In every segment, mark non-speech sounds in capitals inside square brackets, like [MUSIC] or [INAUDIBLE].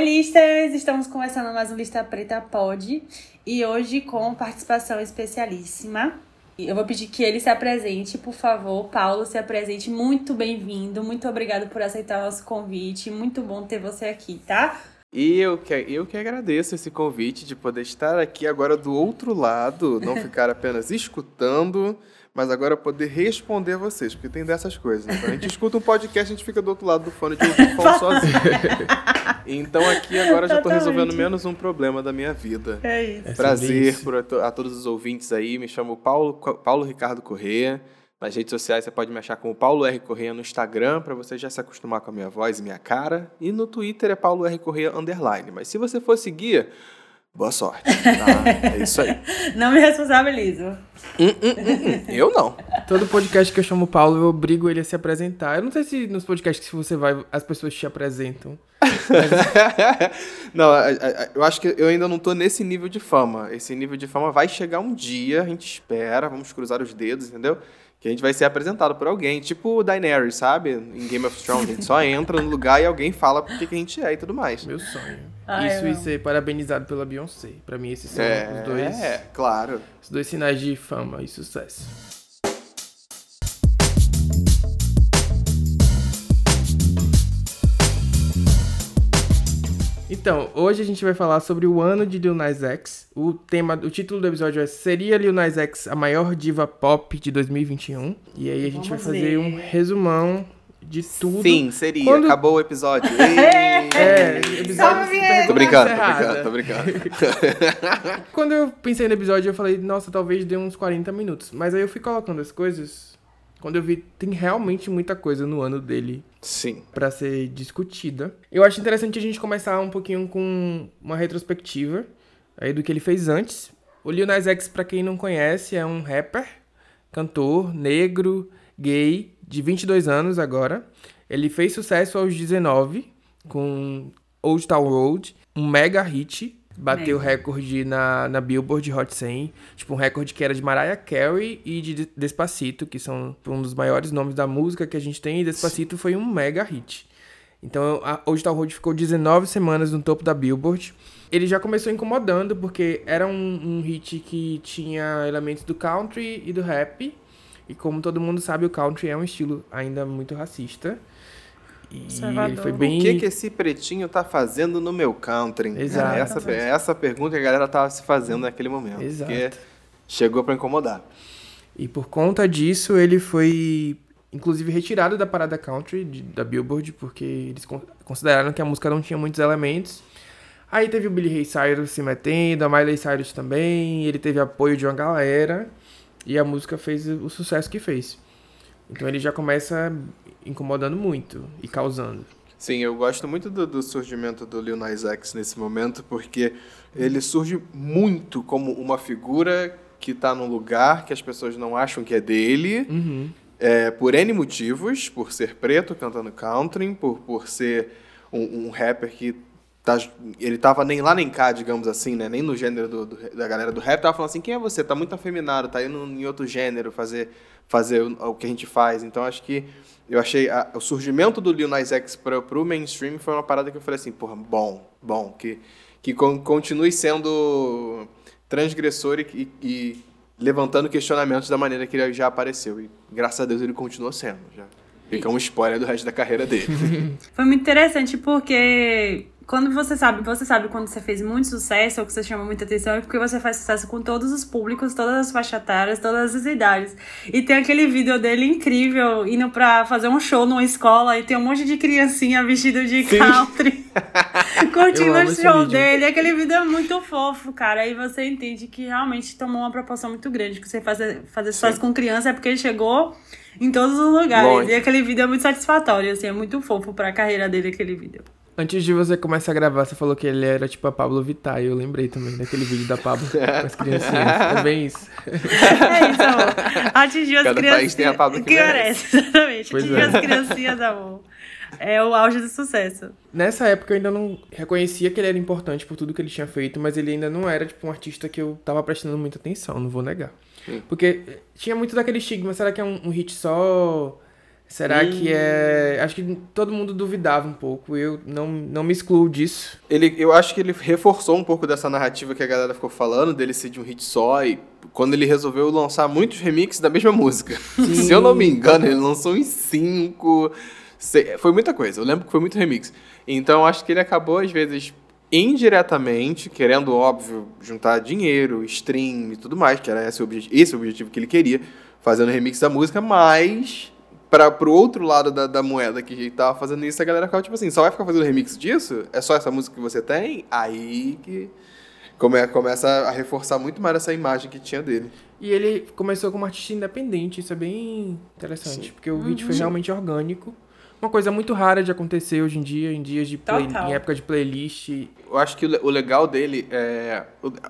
Oi, listas! Estamos começando mais um Lista Preta Pod e hoje com participação especialíssima. Eu vou pedir que ele se apresente, por favor. Paulo, se apresente. Muito bem-vindo. Muito obrigado por aceitar o nosso convite. Muito bom ter você aqui, tá? E eu que, eu que agradeço esse convite de poder estar aqui agora do outro lado, não ficar apenas escutando, mas agora poder responder a vocês, porque tem dessas coisas. Né? Quando a gente escuta um podcast, a gente fica do outro lado do fone de ouvido [LAUGHS] falando sozinho. Então aqui agora já estou resolvendo menos um problema da minha vida. É isso. É Prazer por a, todos os ouvintes aí. Me chamo Paulo, Paulo Ricardo Corrêa. Nas redes sociais você pode me achar como Paulo R. Correia no Instagram, para você já se acostumar com a minha voz e minha cara. E no Twitter é Paulo R. Correia Underline. Mas se você for seguir, boa sorte. Tá? É isso aí. [LAUGHS] Não me responsabilizo. Hum, hum, hum, hum, eu não. Todo podcast que eu chamo Paulo, eu obrigo ele a se apresentar. Eu não sei se nos podcasts que você vai, as pessoas te apresentam. [LAUGHS] não, eu acho que eu ainda não tô nesse nível de fama. Esse nível de fama vai chegar um dia, a gente espera, vamos cruzar os dedos, entendeu? Que a gente vai ser apresentado por alguém, tipo o Daenerys, sabe? Em Game of Thrones, a gente só entra no lugar e alguém fala por que, que a gente é e tudo mais. Meu sonho. Ah, Isso e ser parabenizado pela Beyoncé. Pra mim, esses são é, os dois. É, claro. Os dois sinais de fama e sucesso. Então, hoje a gente vai falar sobre o ano de Lil Nas X. O tema, o título do episódio é Seria Lil Nas X a maior diva pop de 2021? E aí a gente Vamos vai fazer ver. um resumão de tudo. Sim, seria. Quando... Acabou o episódio. [LAUGHS] é, episódio tô brincando, tô brincando, tô brincando. Quando eu pensei no episódio, eu falei, nossa, talvez dê uns 40 minutos. Mas aí eu fui colocando as coisas quando eu vi, tem realmente muita coisa no ano dele. Sim. Para ser discutida. Eu acho interessante a gente começar um pouquinho com uma retrospectiva aí do que ele fez antes. O Lil Nas X, pra quem não conhece, é um rapper, cantor, negro, gay, de 22 anos agora. Ele fez sucesso aos 19 com Old Town Road, um mega hit Bateu o recorde na, na Billboard Hot 100. Tipo, um recorde que era de Mariah Carey e de Despacito, que são um dos maiores nomes da música que a gente tem. E Despacito foi um mega hit. Então, a Old Town Road ficou 19 semanas no topo da Billboard. Ele já começou incomodando, porque era um, um hit que tinha elementos do country e do rap. E como todo mundo sabe, o country é um estilo ainda muito racista. E ele foi bem... O que, que esse pretinho tá fazendo no meu country? Exato. É essa, é essa pergunta que a galera tava se fazendo naquele momento. Exato. Porque chegou para incomodar. E por conta disso, ele foi inclusive retirado da parada country de, da Billboard, porque eles consideraram que a música não tinha muitos elementos. Aí teve o Billy Ray Cyrus se metendo, a Miley Cyrus também, ele teve apoio de uma galera, e a música fez o sucesso que fez. Então ele já começa incomodando muito e causando. Sim, eu gosto muito do, do, surgimento do Lil Nas X nesse momento, porque ele surge muito como uma figura que está num lugar que as pessoas não acham que é dele, uhum. é, por N motivos, por ser preto cantando country, por, por ser um, um rapper que tá, ele tava nem lá nem cá, digamos assim, né? Nem no gênero do, do, da galera do rap, tava falando assim, quem é você? Tá muito afeminado, tá indo em outro gênero fazer, fazer o, o que a gente faz. Então acho que eu achei a, o surgimento do Lil Nas X para o mainstream foi uma parada que eu falei assim, porra, bom, bom, que, que con continue sendo transgressor e, e, levantando questionamentos da maneira que ele já apareceu. E graças a Deus ele continua sendo. Já. Fica um spoiler do resto da carreira dele. [LAUGHS] Foi muito interessante porque quando você sabe, você sabe quando você fez muito sucesso ou que você chama muita atenção é porque você faz sucesso com todos os públicos, todas as faixas etárias, todas as idades. E tem aquele vídeo dele incrível indo pra fazer um show numa escola e tem um monte de criancinha vestido de Sim. country [LAUGHS] curtindo o show dele. Aquele vídeo é muito fofo, cara. Aí você entende que realmente tomou uma proporção muito grande. Que você fazer, fazer sucesso com criança é porque ele chegou em todos os lugares. Longe. E aquele vídeo é muito satisfatório, assim, é muito fofo pra carreira dele aquele vídeo. Antes de você começar a gravar, você falou que ele era tipo a Pablo Vittar. E eu lembrei também daquele vídeo da Pablo [LAUGHS] com as criancinhas. É bem isso. É isso, amor. Atingiu as Cada crianças. País tem a Pablo que, que merece. [LAUGHS] Exatamente. Pois Atingiu é. as criancinhas, amor. É o auge do sucesso. Nessa época eu ainda não reconhecia que ele era importante por tudo que ele tinha feito, mas ele ainda não era tipo um artista que eu tava prestando muita atenção, não vou negar. Sim. Porque tinha muito daquele estigma, será que é um, um hit só? Será hum. que é. Acho que todo mundo duvidava um pouco. Eu não, não me excluo disso. Ele, eu acho que ele reforçou um pouco dessa narrativa que a galera ficou falando, dele ser de um hit só, e quando ele resolveu lançar muitos remixes da mesma música. [LAUGHS] Se eu não me engano, ele lançou em cinco. Foi muita coisa. Eu lembro que foi muito remix. Então acho que ele acabou, às vezes, indiretamente, querendo, óbvio, juntar dinheiro, stream e tudo mais, que era esse o, objetivo, esse o objetivo que ele queria, fazendo remix da música, mas para pro outro lado da, da moeda que a gente tava fazendo isso, a galera ficava tipo assim, só vai ficar fazendo remix disso? É só essa música que você tem? Aí que come, começa a reforçar muito mais essa imagem que tinha dele. E ele começou como artista independente, isso é bem interessante, Sim. porque o vídeo uhum. foi realmente orgânico. Uma coisa muito rara de acontecer hoje em dia, em dias de play, em época de playlist. Eu acho que o legal dele é.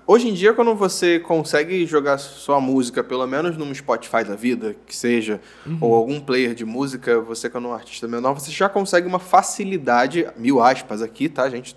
Hoje em dia, quando você consegue jogar sua música, pelo menos num Spotify da vida, que seja, uhum. ou algum player de música, você, quando é um artista menor, você já consegue uma facilidade, mil aspas aqui, tá, gente?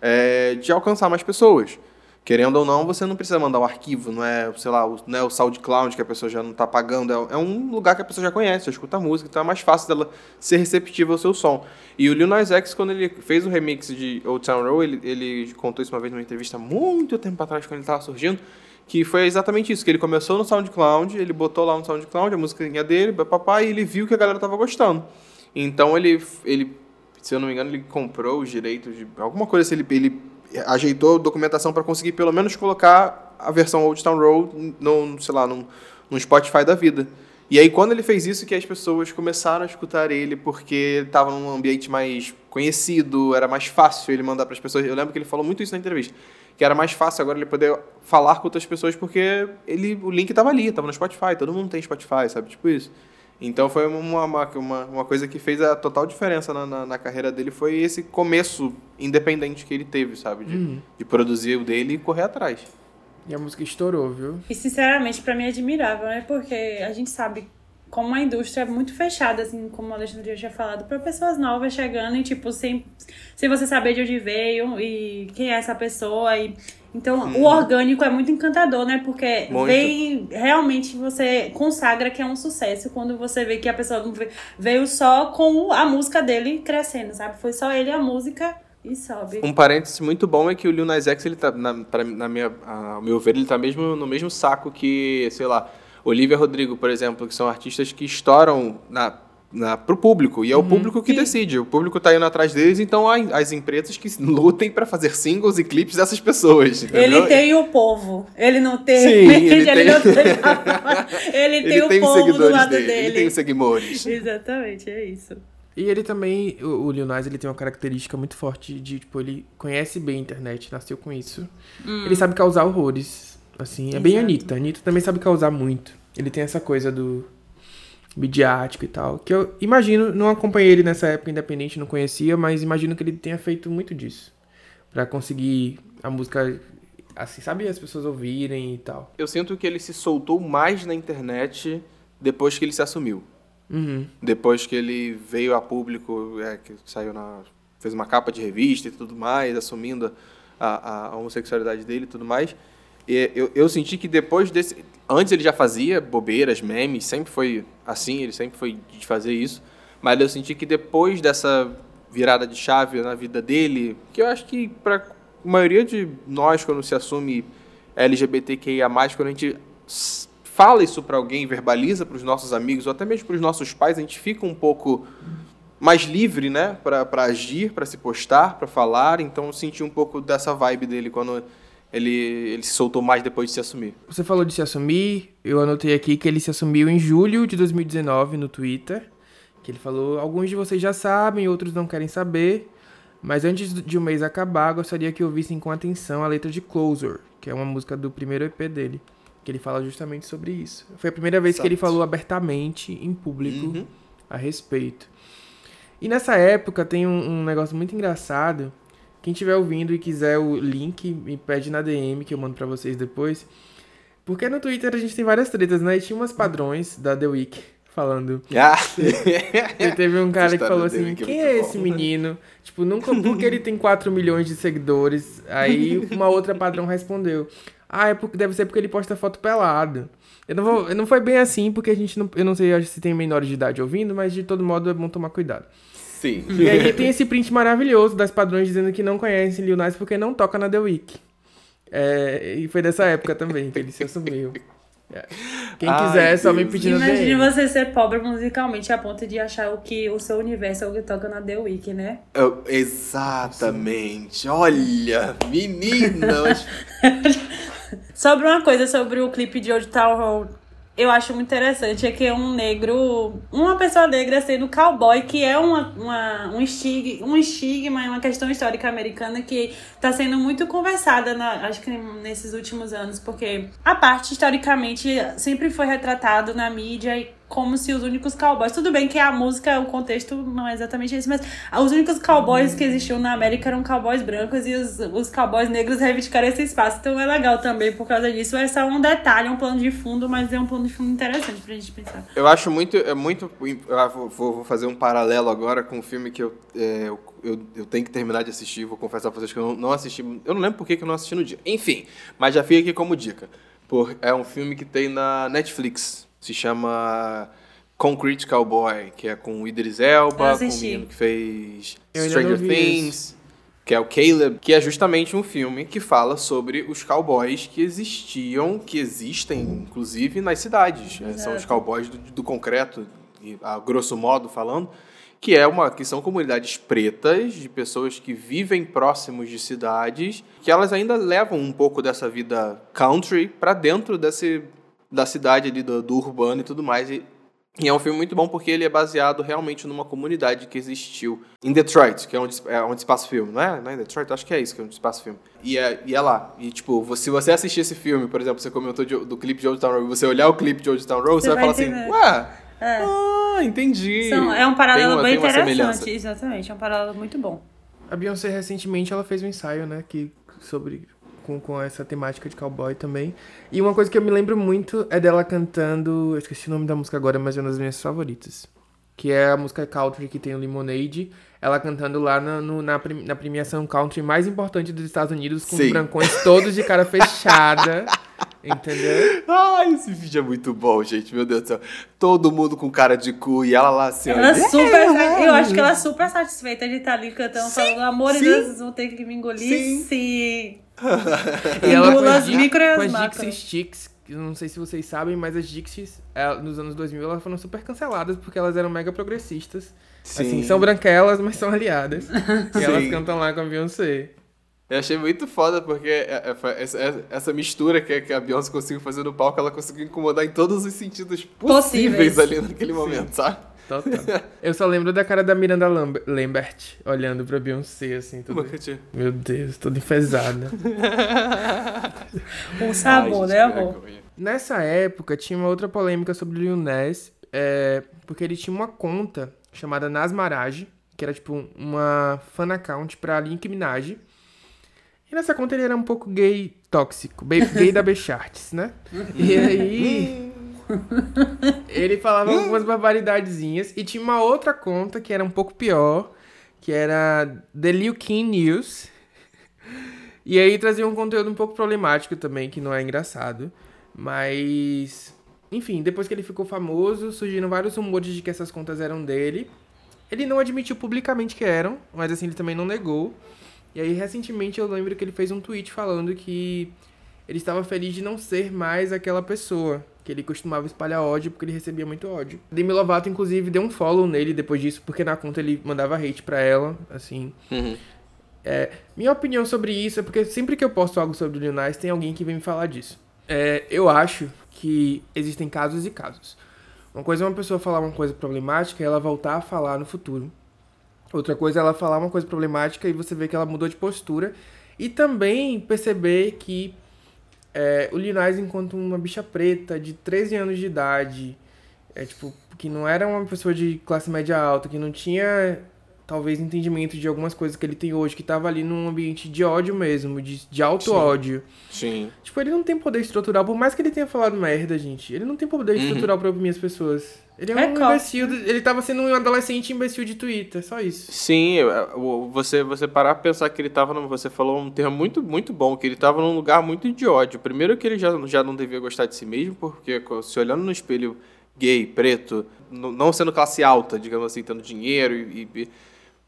É, de alcançar mais pessoas. Querendo ou não, você não precisa mandar um arquivo, não é, sei lá, o, não é o SoundCloud que a pessoa já não está pagando, é, é, um lugar que a pessoa já conhece, já escuta música, então é mais fácil dela ser receptiva ao seu som. E o Lil Nas X, quando ele fez o remix de Old Town Road, ele, ele contou isso uma vez numa entrevista muito tempo atrás, quando ele estava surgindo, que foi exatamente isso, que ele começou no SoundCloud, ele botou lá no SoundCloud a musiquinha dele, papai, e ele viu que a galera estava gostando. Então ele, ele, se eu não me engano, ele comprou os direitos de alguma coisa, assim, ele, ele ajeitou documentação para conseguir pelo menos colocar a versão Old Town Road no, sei lá, num, num Spotify da vida. E aí quando ele fez isso que as pessoas começaram a escutar ele porque estava num ambiente mais conhecido, era mais fácil ele mandar para as pessoas. Eu lembro que ele falou muito isso na entrevista, que era mais fácil agora ele poder falar com outras pessoas porque ele o link estava ali, estava no Spotify, todo mundo tem Spotify, sabe? Tipo isso. Então foi uma, uma, uma coisa que fez a total diferença na, na, na, carreira dele, foi esse começo independente que ele teve, sabe? De, uhum. de produzir o dele e correr atrás. E a música estourou, viu? E sinceramente, para mim é admirável, né? Porque a gente sabe como a indústria é muito fechada, assim, como o Alexandre já tinha falado, para pessoas novas chegando e, tipo, sem, sem você saber de onde veio e quem é essa pessoa. E, então, hum. o orgânico é muito encantador, né? Porque muito. vem, realmente, você consagra que é um sucesso quando você vê que a pessoa veio só com a música dele crescendo, sabe? Foi só ele a música e sobe. Um parêntese muito bom é que o Lil Nas X, ele tá, na, pra, na minha, ao meu ver, ele tá mesmo no mesmo saco que, sei lá, Olivia Rodrigo, por exemplo, que são artistas que estouram na, na, pro público. E é o uhum, público que sim. decide. O público está indo atrás deles, então há as empresas que [LAUGHS] lutem para fazer singles e clipes dessas pessoas. Entendeu? Ele tem o povo. Ele não tem. Sim, [LAUGHS] [LAUGHS] ele, ele, tem... Não tem... ele tem ele o tem povo do lado dele. dele. Ele tem os seguidores. Exatamente, é isso. E ele também, o, o Lil Nas, ele tem uma característica muito forte de, tipo, ele conhece bem a internet, nasceu com isso. Hum. Ele sabe causar horrores. Assim, é bem Anitta. Anitta também sabe causar muito. Ele tem essa coisa do midiático e tal. Que eu imagino, não acompanhei ele nessa época independente, não conhecia, mas imagino que ele tenha feito muito disso. para conseguir a música, assim, sabe, as pessoas ouvirem e tal. Eu sinto que ele se soltou mais na internet depois que ele se assumiu. Uhum. Depois que ele veio a público, é, que saiu na. fez uma capa de revista e tudo mais, assumindo a, a homossexualidade dele e tudo mais eu, eu senti que depois desse. Antes ele já fazia bobeiras, memes, sempre foi assim, ele sempre foi de fazer isso. Mas eu senti que depois dessa virada de chave na vida dele, que eu acho que para a maioria de nós, quando se assume LGBTQIA, quando a gente fala isso para alguém, verbaliza para os nossos amigos, ou até mesmo para os nossos pais, a gente fica um pouco mais livre, né, para agir, para se postar, para falar. Então eu senti um pouco dessa vibe dele quando ele, ele se soltou mais depois de se assumir. Você falou de se assumir, eu anotei aqui que ele se assumiu em julho de 2019 no Twitter, que ele falou, alguns de vocês já sabem, outros não querem saber, mas antes de o mês acabar, gostaria que ouvissem com atenção a letra de Closer, que é uma música do primeiro EP dele, que ele fala justamente sobre isso. Foi a primeira vez Exato. que ele falou abertamente, em público, uhum. a respeito. E nessa época tem um, um negócio muito engraçado, quem estiver ouvindo e quiser o link, me pede na DM que eu mando para vocês depois. Porque no Twitter a gente tem várias tretas, né? E tinha umas padrões da The Week falando. Ah. e teve um cara que falou assim: é quem é, esse menino? Tipo, nunca. Porque ele tem 4 milhões de seguidores? Aí uma outra padrão respondeu. Ah, é porque, deve ser porque ele posta foto pelado. Eu não, vou, não foi bem assim, porque a gente não. Eu não sei se tem menores de idade ouvindo, mas de todo modo é bom tomar cuidado. Sim. E aí tem esse print maravilhoso das padrões dizendo que não conhecem Lil Nas porque não toca na The Week. É, e foi dessa época também que ele se assumiu. É. Quem Ai, quiser, é só me pedindo Imagine você ser pobre musicalmente a ponto de achar o que o seu universo é o que toca na The Week, né? Eu- exatamente. Olha, meninas. [LAUGHS] Sobre uma coisa sobre o clipe de Old Town Road, eu acho muito interessante é que um negro, uma pessoa negra sendo cowboy, que é uma, uma- um, estigma, um estigma, é uma questão histórica americana que está sendo muito conversada, na, acho que nesses últimos anos, porque a parte historicamente sempre foi retratado na mídia como se os únicos cowboys. Tudo bem que a música, o contexto não é exatamente esse, mas os únicos cowboys que existiam na América eram cowboys brancos e os, os cowboys negros reivindicaram esse espaço. Então é legal também por causa disso. É só um detalhe, um plano de fundo, mas é um plano de fundo interessante pra gente pensar. Eu acho muito. É muito vou, vou fazer um paralelo agora com um filme que eu, é, eu, eu, eu tenho que terminar de assistir. Vou confessar pra vocês que eu não, não assisti. Eu não lembro por que eu não assisti no dia. Enfim, mas já fica aqui como dica. Por, é um filme que tem na Netflix. Se chama Concrete Cowboy, que é com o Idris Elba, com o menino que fez Stranger Things. Que é o Caleb, que é justamente um filme que fala sobre os cowboys que existiam, que existem, inclusive, nas cidades. É, São os cowboys do, do concreto, a grosso modo falando, que é uma que são comunidades pretas de pessoas que vivem próximos de cidades, que elas ainda levam um pouco dessa vida country para dentro desse da cidade ali do, do urbano e tudo mais. E, e é um filme muito bom porque ele é baseado realmente numa comunidade que existiu em Detroit, que é onde, é onde se passa o filme, não é? Não é em Detroit? Acho que é isso que é onde se passa o filme. E é, e é lá. E, tipo, você- se você assistir esse filme, por exemplo, você comentou de- do clipe de Old Town Road, você olhar o clipe de Old Town Road, você, Você vai falar vai assim, entender. ué, É. ah, entendi. São- é um paralelo uma- bem interessante, exatamente. É um paralelo muito bom. A Beyoncé recentemente ela fez um ensaio, né, que sobre com, com essa temática de cowboy também. E uma coisa que eu me lembro muito é dela cantando, eu esqueci o nome da música agora, mas é uma das minhas favoritas. Que é a música country que tem o Lemonade, ela cantando lá na, no- na, na premiação country mais importante dos Estados Unidos, com Sim. os brancões todos de cara fechada, [LAUGHS] entendeu? Ai, esse vídeo é muito bom, gente. Meu Deus do céu. Todo mundo com cara de cu e ela lá assim, Ela é olha. super. Eu acho que ela é super satisfeita de estar ali cantando, falando, amor de sim. Deus, vocês vão ter que me engolir. Sim. Sim. E ela com as, as micro e as com as macro. Dixie Sticks, não sei se vocês sabem, mas as Dixies, ela- nos anos 2000, elas foram super canceladas porque elas eram mega progressistas. Assim, são branquelas, mas são aliadas. [LAUGHS] e elas Sim. cantam lá com a Beyoncé. Eu achei muito foda porque é- é- essa, é- mistura que, que a Beyoncé conseguiu fazer no palco, ela conseguiu incomodar em todos os sentidos possíveis, Possíveis. ali naquele momento, sabe? Total. Eu só lembro da cara da Miranda Lamb- Lambert olhando pra Beyoncé, assim, tudo. Uma que tinha- Meu Deus, toda enfesada. O [LAUGHS] sabor, Ai, né, amor? vergonha. Nessa época, tinha uma outra polêmica sobre o Lil Nas, é, porque ele tinha uma conta chamada Nasmarage, que era tipo uma fan account pra Link Minaj. E nessa conta ele era um pouco gay tóxico, bem- gay da [LAUGHS] Becharts, né? E aí. [LAUGHS] ele falava algumas barbaridadezinhas. E tinha uma outra conta que era um pouco pior, que era The Liu King News. [LAUGHS] E aí trazia um conteúdo um pouco problemático também, que não é engraçado. Mas. Enfim, depois que ele ficou famoso, surgiram vários rumores de que essas contas eram dele. Ele não admitiu publicamente que eram, mas assim, ele também não negou. E aí, recentemente, eu lembro que ele fez um tweet falando que ele estava feliz de não ser mais aquela pessoa. Que ele costumava espalhar ódio porque ele recebia muito ódio. Demi Lovato, inclusive, deu um follow nele depois disso, porque na conta ele mandava hate pra ela, assim. Uhum. É, minha opinião sobre isso é porque sempre que eu posto algo sobre o Lil Nas, tem alguém que vem me falar disso. É, eu acho que existem casos e casos. Uma coisa é uma pessoa falar uma coisa problemática e ela voltar a falar no futuro. Outra coisa é ela falar uma coisa problemática e você vê que ela mudou de postura. E também perceber que é, o Lil Nas, enquanto uma bicha preta de 13 anos de idade, é tipo, que não era uma pessoa de classe média alta, que não tinha talvez entendimento de algumas coisas que ele tem hoje, que tava ali num ambiente de ódio mesmo, de, de alto Sim. ódio. Sim. Tipo, ele não tem poder estrutural, por mais que ele tenha falado merda, gente. Ele não tem poder Uhum. estrutural pra oprimir as pessoas. Ele é um Recorte, imbecil. Ele tava sendo um adolescente imbecil de Twitter, só isso. Sim, eu- você, você parar pra pensar que ele tava. num- Você falou um termo muito, muito bom, que ele tava num lugar muito de ódio. Primeiro que ele já, já não devia gostar de si mesmo, porque se olhando no espelho gay, preto, não sendo classe alta, digamos assim, tendo dinheiro e. e-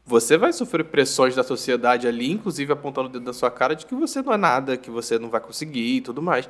você vai sofrer pressões da sociedade ali, inclusive apontando o dedo na sua cara de que você não é nada, que você não vai conseguir e tudo mais.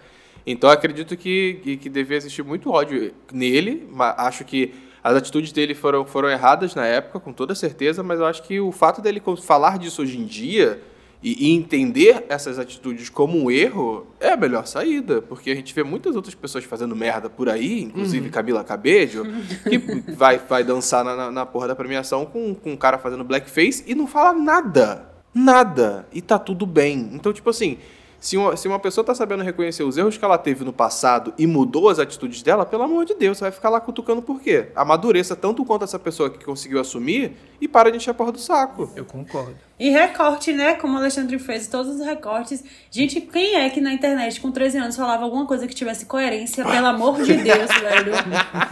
Então acredito que, que, que devia existir muito ódio nele, mas acho que as atitudes dele foram, foram erradas na época, com toda certeza, mas eu acho que o fato dele falar disso hoje em dia e, e entender essas atitudes como um erro é a melhor saída, porque a gente vê muitas outras pessoas fazendo merda por aí, inclusive Camila Cabello, que [LAUGHS] vai, vai dançar na, na, na porra da premiação com, com um cara fazendo blackface e não fala nada. Nada. E tá tudo bem. Então, tipo assim, se uma, se uma pessoa tá sabendo reconhecer os erros que ela teve no passado e mudou as atitudes dela, pelo amor de Deus, você vai ficar lá cutucando por quê? Amadureça tanto quanto essa pessoa que conseguiu assumir e para de encher a porra do saco. Eu concordo. E recorte, né? Como o Alexandre fez, todos os recortes. Gente, quem é que na internet com 13 anos falava alguma coisa que tivesse coerência? Pelo amor de Deus, [LAUGHS] velho.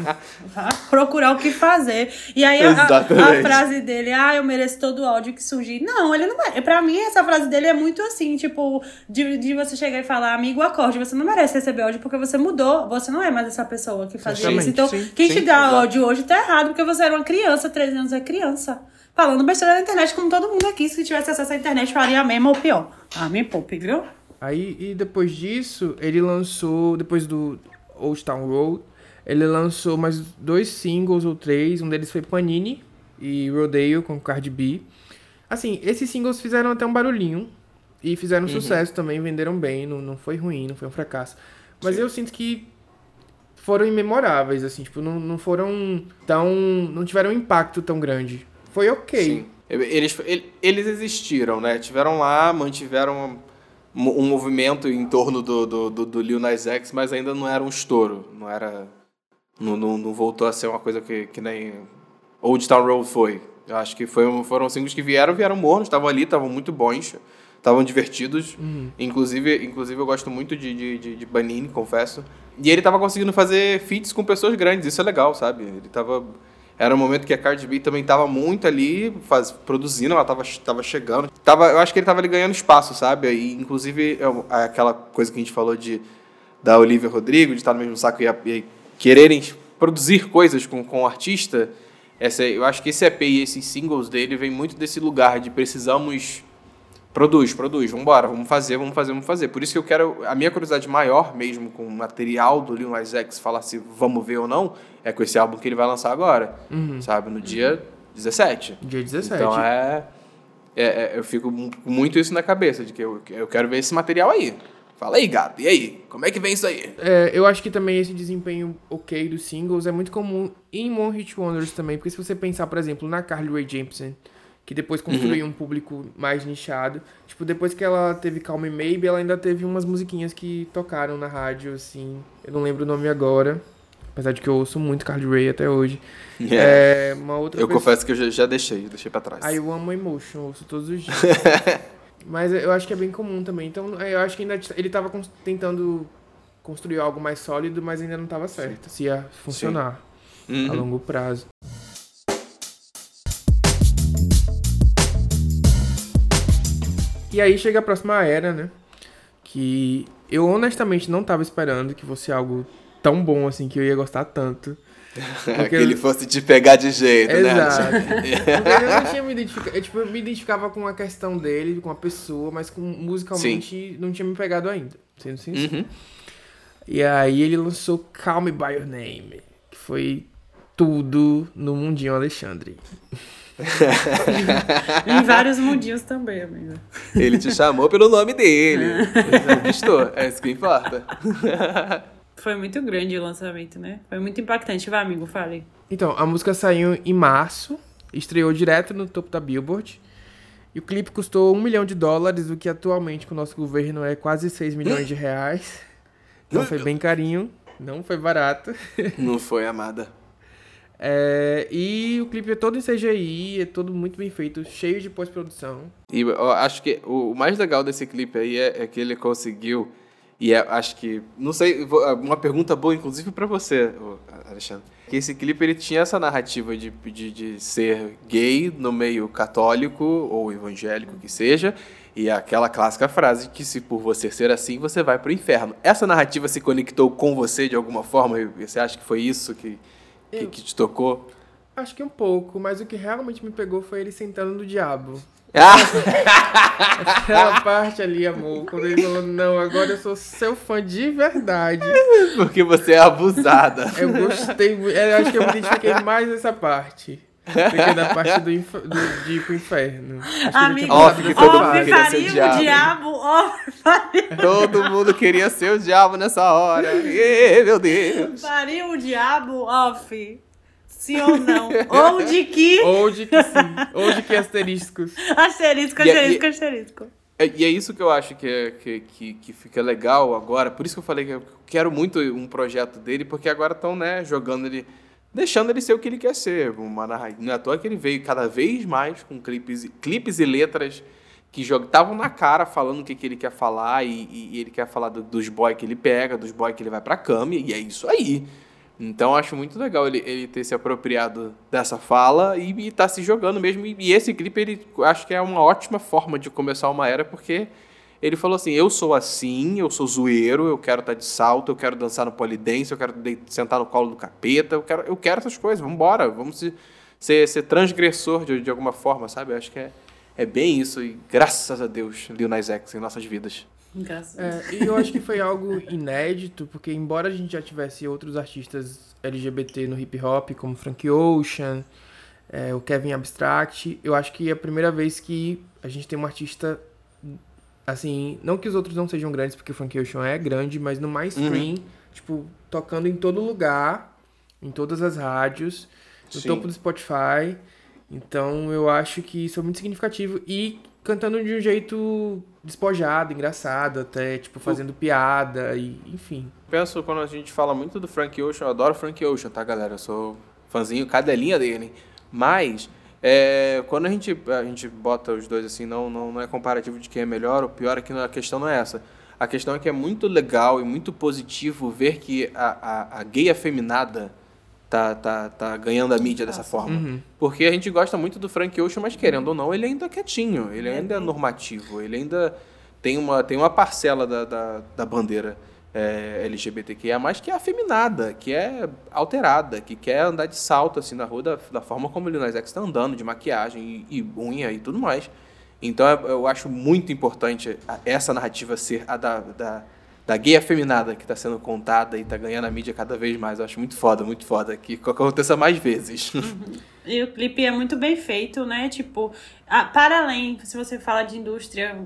[LAUGHS] Procurar o que fazer. E aí a, a- frase dele, ah, eu mereço todo o ódio que surgir. Não, ele não é. Pra mim, essa frase dele é muito assim, tipo, de, de você chegar e falar, amigo, acorde, você não merece receber ódio porque você mudou. Você não é mais essa pessoa que fazia Exatamente, isso. Então, sim, quem sim, te dá ódio hoje tá errado, porque você era uma criança, 13 anos é criança. Falando besteira na internet, como todo mundo aqui, se tivesse acesso à internet, faria a mesma ou pior. Ah, me poupe, viu? Aí, e depois disso, ele lançou, depois do Old Town Road, ele lançou mais dois singles ou três. Um deles foi Panini e Rodeo com Cardi B. Assim, esses singles fizeram até um barulhinho e fizeram sucesso também, venderam bem, não, não foi ruim, não foi um fracasso. Mas eu sinto que foram imemoráveis, assim, tipo, não, não foram tão. não tiveram um impacto tão grande. Foi ok. Sim. Eles, ele- eles existiram, né? Tiveram lá, mantiveram um, movimento em torno do, do, do, do Lil Nas X, mas ainda não era um estouro. Não era. Não, não, não voltou a ser uma coisa que, que nem Old Town Road foi. Eu acho que foi, foram singles que vieram, vieram mornos, estavam ali, estavam muito bons, estavam divertidos. Inclusive, inclusive, eu gosto muito de, de, de, de Banini, confesso. E ele tava conseguindo fazer feats com pessoas grandes, isso é legal, sabe? Ele tava. Era um momento que a Cardi B também tava muito ali, faz, produzindo, ela tava, tava chegando. Tava, eu acho que ele tava ali ganhando espaço, sabe? E, inclusive, eu- aquela coisa que a gente falou de da Olivia Rodrigo, de estar no mesmo saco e, e quererem produzir coisas com, com o artista, essa, eu acho que esse EP e esses singles dele vem muito desse lugar de precisamos produz, produz, vambora, vamos fazer, vamos fazer, vamos fazer. Por isso que eu quero, a minha curiosidade maior mesmo com o material do Lil Nas X, falar se vamos ver ou não, é com esse álbum que ele vai lançar agora, sabe, no dia 17. Dia 17. Então é, é, é- eu fico muito isso na cabeça, de que eu, eu quero ver esse material aí. Fala aí, gato, e aí? Como é que vem isso aí? É, eu acho que também esse desempenho ok dos singles é muito comum em One Hit Wonders também, porque se você pensar, por exemplo, na Carly Rae Jepsen, que depois construiu um público mais nichado, tipo, depois que ela teve Calm Me Maybe, ela ainda teve umas musiquinhas que tocaram na rádio, assim, eu não lembro o nome agora, apesar de que eu ouço muito Carly Rae até hoje. É, uma outra Eu pessoa- confesso que eu já, deixei, deixei pra trás. Aí eu amo Emotion, ouço todos os dias. [LAUGHS] Mas eu acho que é bem comum também. Então eu acho que ainda ele tava tentando construir algo mais sólido, mas ainda não tava certo. Se ia funcionar Uhum. a longo prazo. E aí chega a próxima era, né? Que eu honestamente não tava esperando que fosse algo tão bom assim, que eu ia gostar tanto. [LAUGHS] que ele fosse te pegar de jeito, Exato. né? [LAUGHS] Porque eu não tinha me identificado. Eu, tipo, eu me identificava com a questão dele, com a pessoa, mas com musicalmente não tinha me pegado ainda. Sendo sincero. Uhum. E aí ele lançou Call Me By Your Name, que foi tudo no mundinho Alexandre. [LAUGHS] [LAUGHS] Em vários mundinhos também, amigo. Ele te chamou pelo nome dele. Estou, é isso que importa. [LAUGHS] Foi muito grande o lançamento, né? Foi muito impactante. Vai, amigo, fale. Então, a música saiu em março, estreou direto no topo da Billboard. E o clipe custou um milhão de dólares, o que atualmente com o nosso governo é quase 6 milhões de reais. Então foi bem carinho, não foi barato. Não foi, amada. É, e o clipe é todo em CGI, é todo muito bem feito, cheio de pós-produção. E eu acho que o mais legal desse clipe aí é, é que ele conseguiu E é, acho que, não sei, uma pergunta boa, inclusive, para você, Alexandre. Que esse clipe ele tinha essa narrativa de, de, de ser gay no meio católico ou evangélico que seja, e aquela clássica frase que se por você ser assim, você vai pro inferno. Essa narrativa se conectou com você de alguma forma? Você acha que foi isso que, que, que, te tocou? Acho que um pouco, mas o que realmente me pegou foi ele sentando no diabo. Ah! [LAUGHS] Aquela parte ali, amor, quando ele falou, não, agora eu sou seu fã de verdade. Porque você é abusada. Eu gostei, eu acho que eu me identifiquei mais nessa parte. Porque da parte do, inf... do de ir pro inferno. Amigo, óbvio que todo mundo queria ser o diabo. diabo todo mundo queria ser o diabo nessa hora. Ê, meu Deus. Faria o diabo off. Sim ou não? ou de que. Ou de que sim. Ou de que asteriscos. Asterisco, asterisco, e, asterisco. É, e é isso que eu acho que, é, que, que, que, fica legal agora. Por isso que eu falei que eu quero muito um projeto dele, porque agora estão né, jogando ele deixando ele ser o que ele quer ser. Uma Não é à toa que ele veio cada vez mais com clipes, clipes e letras que estavam na cara falando o que, que ele quer falar e, e ele quer falar do, dos boys que ele pega, dos boys que ele vai pra cama, e é isso aí. Então acho muito legal ele, ele ter se apropriado dessa fala e, estar tá se jogando mesmo. E, e esse clipe ele acho que é uma ótima forma de começar uma era, porque ele falou assim: eu sou assim, eu sou zoeiro, eu quero estar tá de salto, eu quero dançar no polidense, eu quero sentar no colo do capeta, eu quero, eu quero essas coisas, vamos embora, vamos se, ser, ser transgressor de, de alguma forma, sabe? Eu acho que é, é bem isso, e graças a Deus, Lil Nas X em nossas vidas. Graças é, E eu acho que foi algo inédito, porque embora a gente já tivesse outros artistas LGBT no hip hop, como Frank Ocean, é, o Kevin Abstract, eu acho que é a primeira vez que a gente tem um artista assim, não que os outros não sejam grandes, porque o Frank Ocean é grande, mas no mainstream, uhum. tipo, tocando em todo lugar, em todas as rádios, no Sim. topo do Spotify. Então eu acho que isso é muito significativo e cantando de um jeito despojado, engraçado, até tipo fazendo piada e enfim. Penso quando a gente fala muito do Frank Ocean, eu adoro Frank Ocean, tá, galera? Eu sou fãzinho cadelinha dele. Mas é, quando a gente, a gente bota os dois assim, não, não, não é comparativo de quem é melhor ou pior, aqui a questão não é essa. A questão é que é muito legal e muito positivo ver que a, a, a gay afeminada tá, tá, tá ganhando a mídia dessa forma. Uhum. Porque a gente gosta muito do Frank Ocean, mas querendo ou não, ele ainda é quietinho, ele ainda é normativo, ele ainda tem uma, tem uma parcela da, da, da bandeira é, LGBTQIA+, que é afeminada, que é alterada, que quer andar de salto assim na rua da, da forma como o Lil Nas X está andando, de maquiagem e, e, unha e tudo mais. Então eu acho muito importante essa narrativa ser a da, da, da gay afeminada que está sendo contada e está ganhando a mídia cada vez mais. Eu acho muito foda, muito foda, que aconteça mais vezes. Uhum. E o clipe é muito bem feito, né? Tipo, a, para além, se você fala de indústria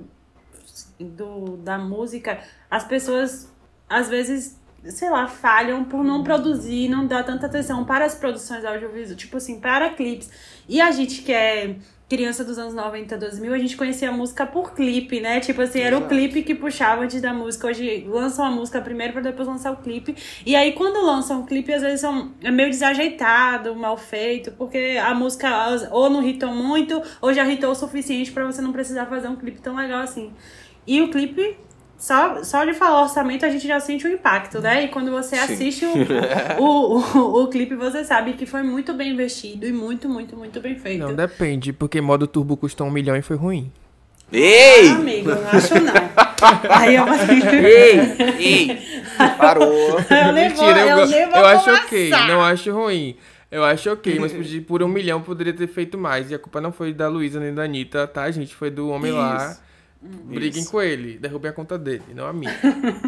do, da música, as pessoas às vezes, sei lá, falham por não produzir, não dar tanta atenção para as produções audiovisuais, tipo assim, para clipes. E a gente que é criança dos anos 90, 2000, a gente conhecia a música por clipe, né? Tipo assim, era o clipe que puxava antes da música. Hoje lançam a música primeiro para depois lançar o clipe. E aí quando lançam o clipe, às vezes são, é meio desajeitado, mal feito, porque a música ou não hitou muito, ou já hitou o suficiente para você não precisar fazer um clipe tão legal assim. E o clipe só, só de falar orçamento a gente já sente o impacto, né? E quando você Sim. assiste o, [LAUGHS] o, o, o, clipe, você sabe que foi muito bem investido e muito, muito, muito bem feito. Não, depende, porque modo turbo custou um milhão e foi ruim. Ei! Ah, amigo, não acho não. [LAUGHS] Aí eu... ei, ei, parou. Eu Mentira, eu, eu, eu acho ok, não acho ruim. Eu acho ok, mas por um milhão poderia ter feito mais. E a culpa não foi da Luísa nem da Anitta, tá, gente? Foi do homem Isso. lá Briguem Isso. com ele, derrubem a conta dele, não a minha.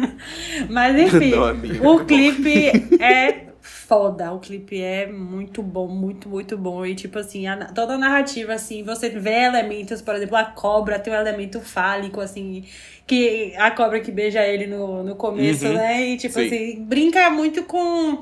[LAUGHS] Mas enfim, não, o clipe é foda. O clipe é muito bom, muito, muito bom. E tipo assim, a, toda a narrativa, assim, você vê elementos, por exemplo, a cobra tem um elemento fálico, assim, que a cobra que beija ele no, no começo, uhum. né? E tipo Sim. assim, brinca muito com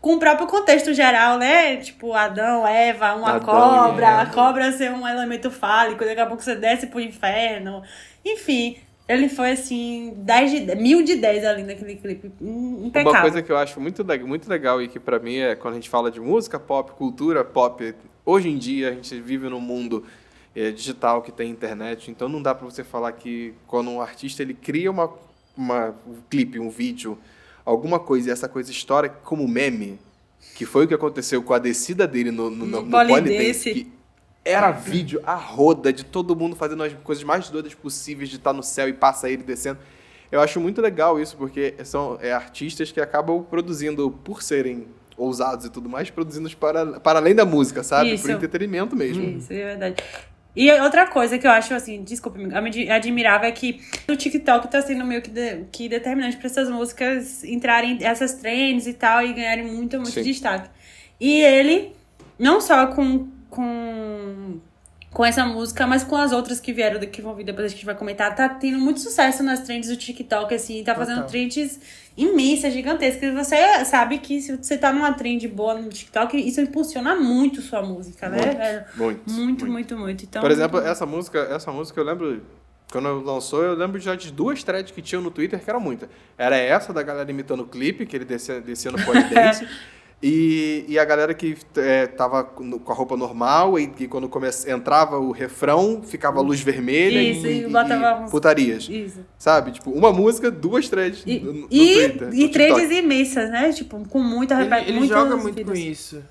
com o próprio contexto geral, né? Tipo, Adão, Eva, uma Adão cobra, a cobra ser um elemento fálico, daqui a pouco você desce pro inferno. Enfim, ele foi assim, 10 de, mil de 10 ali naquele clipe. Impecável. Uma coisa que eu acho muito, muito legal e que para mim é quando a gente fala de música pop, cultura pop, hoje em dia a gente vive num mundo é, digital que tem internet, então não dá para você falar que quando um artista ele cria uma, uma, um clipe, um vídeo, alguma coisa, e essa coisa estoura como meme, que foi o que aconteceu com a descida dele no, no, no, no Polidense. Que era vídeo a roda de todo mundo fazendo as coisas mais doidas possíveis de estar no céu e passa ele descendo. Eu acho muito legal isso, porque são é, artistas que acabam produzindo, por serem ousados e tudo mais, produzindo para, para além da música, sabe? Isso. Por entretenimento mesmo. Isso, é verdade. E outra coisa que eu acho, assim, desculpa, admirável é que o TikTok tá sendo meio que, de- que determinante para essas músicas entrarem, essas trends e tal, e ganharem muito, muito Sim. destaque. E ele, não só com, com, com essa música, mas com as outras que vieram, que vão vir depois a gente vai comentar, tá tendo muito sucesso nas trends do TikTok, assim, tá fazendo Total. trends imensas, gigantescas. Você sabe que se você tá numa trend boa no TikTok, isso impulsiona muito sua música, né, Muito, velho? Muito. Muito, muito, muito. Então, Por exemplo, essa música, essa música eu lembro. Quando lançou, eu lembro já de duas threads que tinham no Twitter, que eram muitas. Era essa da galera imitando o clipe, que ele descia, descia no polidense. [LAUGHS] e, e a galera que é, tava com com a roupa normal e que quando come, entrava o refrão, ficava a luz vermelha Isso, e, e botava uns- putarias. Isso. Sabe? Tipo, uma música, duas threads E, no, no e, Twitter. e trends imensas, né? Tipo, com muita Ele, repetição. ele joga muito com isso.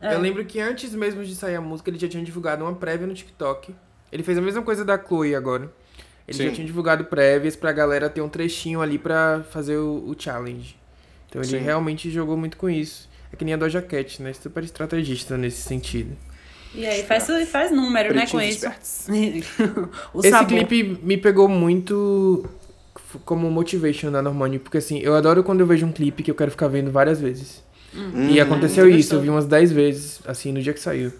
Eu lembro que antes mesmo de sair a música, ele já tinha divulgado uma prévia no TikTok. Ele fez a mesma coisa da Chloe agora. Ele já Sim. tinha divulgado prévias pra galera ter um trechinho ali pra fazer o, o challenge. Então ele Sim. realmente jogou muito com isso. É que nem a Doja Cat, né? Super estrategista nesse sentido. E aí faz, faz número, né, com isso. [LAUGHS] o Esse sabor. clipe me pegou muito como motivation da Normani, porque assim, eu adoro quando eu vejo um clipe que eu quero ficar vendo várias vezes. Hum, E aconteceu muito isso, eu vi umas 10 vezes, assim, no dia que saiu.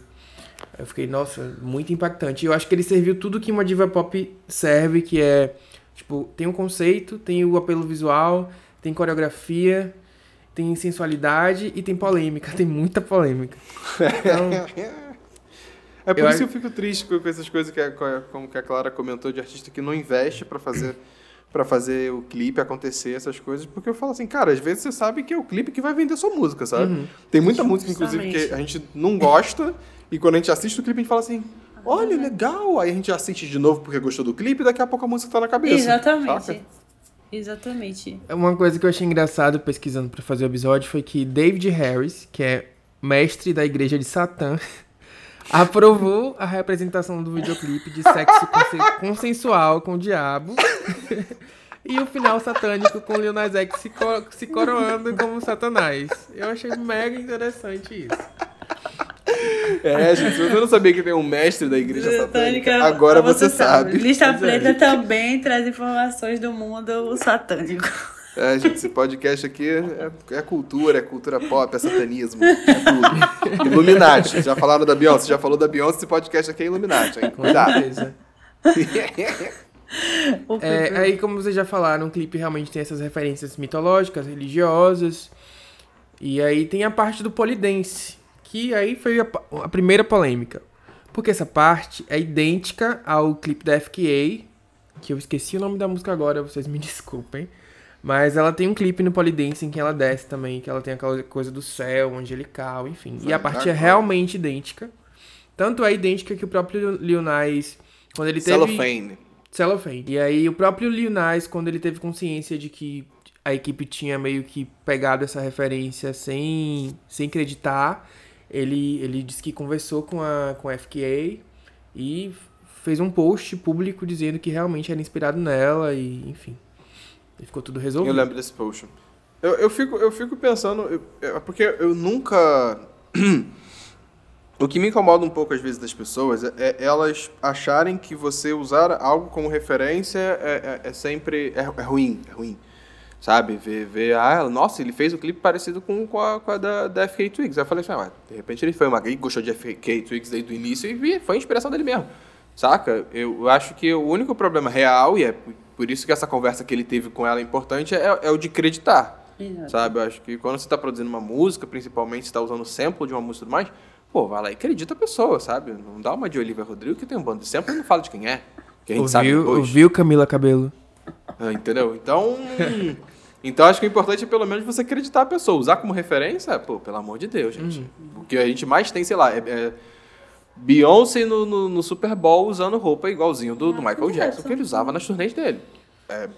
Eu fiquei, nossa, muito impactante. E eu acho que ele serviu tudo que uma diva pop serve, que é, tipo, tem um conceito, tem o apelo visual, tem coreografia, tem sensualidade e tem polêmica, [LAUGHS] tem muita polêmica. Então, É por Eu isso que eu fico triste com essas coisas que a, como que a Clara comentou de artista que não investe pra fazer para fazer o clipe acontecer, essas coisas, porque eu falo assim, cara, às vezes você sabe que é o clipe que vai vender sua música, sabe? Uhum. Tem muita música, inclusive, Justamente. que a gente não gosta, e quando a gente assiste o clipe, a gente fala assim, olha, legal, aí a gente assiste de novo porque gostou do clipe, e daqui a pouco a música tá na cabeça. Exatamente. saca? Exatamente. uma coisa que eu achei engraçado pesquisando pra fazer o episódio foi que David Harris, que é mestre da igreja de Satã, [LAUGHS] aprovou a representação do videoclipe de sexo conse- consensual com o diabo. [LAUGHS] E o final satânico com Lil Nas X se, co- se coroando como satanás. Eu achei mega interessante isso. É, gente, se você não sabia que tem um mestre da igreja satânica, Satânica, agora você sabe. Lista Pois é. Preta também traz informações do mundo satânico. É, gente, esse podcast aqui é, é cultura, é cultura pop, é satanismo, é tudo. [LAUGHS] Illuminati, já falaram da Beyoncé, já falou da Beyoncé, esse podcast aqui é Illuminati, hein? Cuidado. [LAUGHS] É, aí, como vocês já falaram, o clipe realmente tem essas referências mitológicas, religiosas. E aí tem a parte do polidense, que aí foi a, a primeira polêmica. Porque essa parte é idêntica ao clipe da FKA, que eu esqueci o nome da música agora, vocês me [LAUGHS] desculpem. Mas ela tem um clipe no Polidense em que ela desce também, que ela tem aquela coisa do céu, angelical, enfim. E a parte é realmente idêntica. Tanto é idêntica que o próprio Lil Nas, quando ele teve... Cellophane. Cellophane. E aí o próprio Lil Nas, quando ele teve consciência de que a equipe tinha meio que pegado essa referência sem, sem acreditar, ele, ele disse que conversou com a, com a FKA e fez um post público dizendo que realmente era inspirado nela e enfim. E ficou tudo resolvido. Eu lembro desse post. Eu, eu, fico, eu fico pensando, eu- é porque eu nunca... [CLEARS THROAT] O que me incomoda um pouco às vezes das pessoas é, é elas acharem que você usar algo como referência é, é- é sempre é, é ruim, é ruim. Sabe? Ver, ver, ah, nossa, ele fez um clipe parecido com, com a, com a da, da FK Twigs. Aí eu falei assim, ah, de repente ele foi uma ele gostou de FK Twigs desde o início e vi- foi a inspiração dele mesmo. Saca? Eu acho que o único problema real, e é por- isso que essa conversa que ele teve com ela é importante, é, é o de acreditar. Exato. Sabe? Eu acho que quando você está produzindo uma música, principalmente se está usando sample de uma música e tudo mais, pô, vai lá e acredita a pessoa, sabe? Não dá uma de Olivia Rodrigo que tem um bando de sample e não fala de quem é. Que a gente sabe Ouviu, depois. ouviu Camila Cabelo? Ah, entendeu? Então. [LAUGHS] então acho que o importante é pelo menos você acreditar a pessoa. Usar como referência, pô, pelo amor de Deus, gente. O que a gente mais tem, sei lá, é. é Beyoncé no, no, no Super Bowl usando roupa igualzinho do, do Michael Jackson, que ele usava nas turnês dele. É,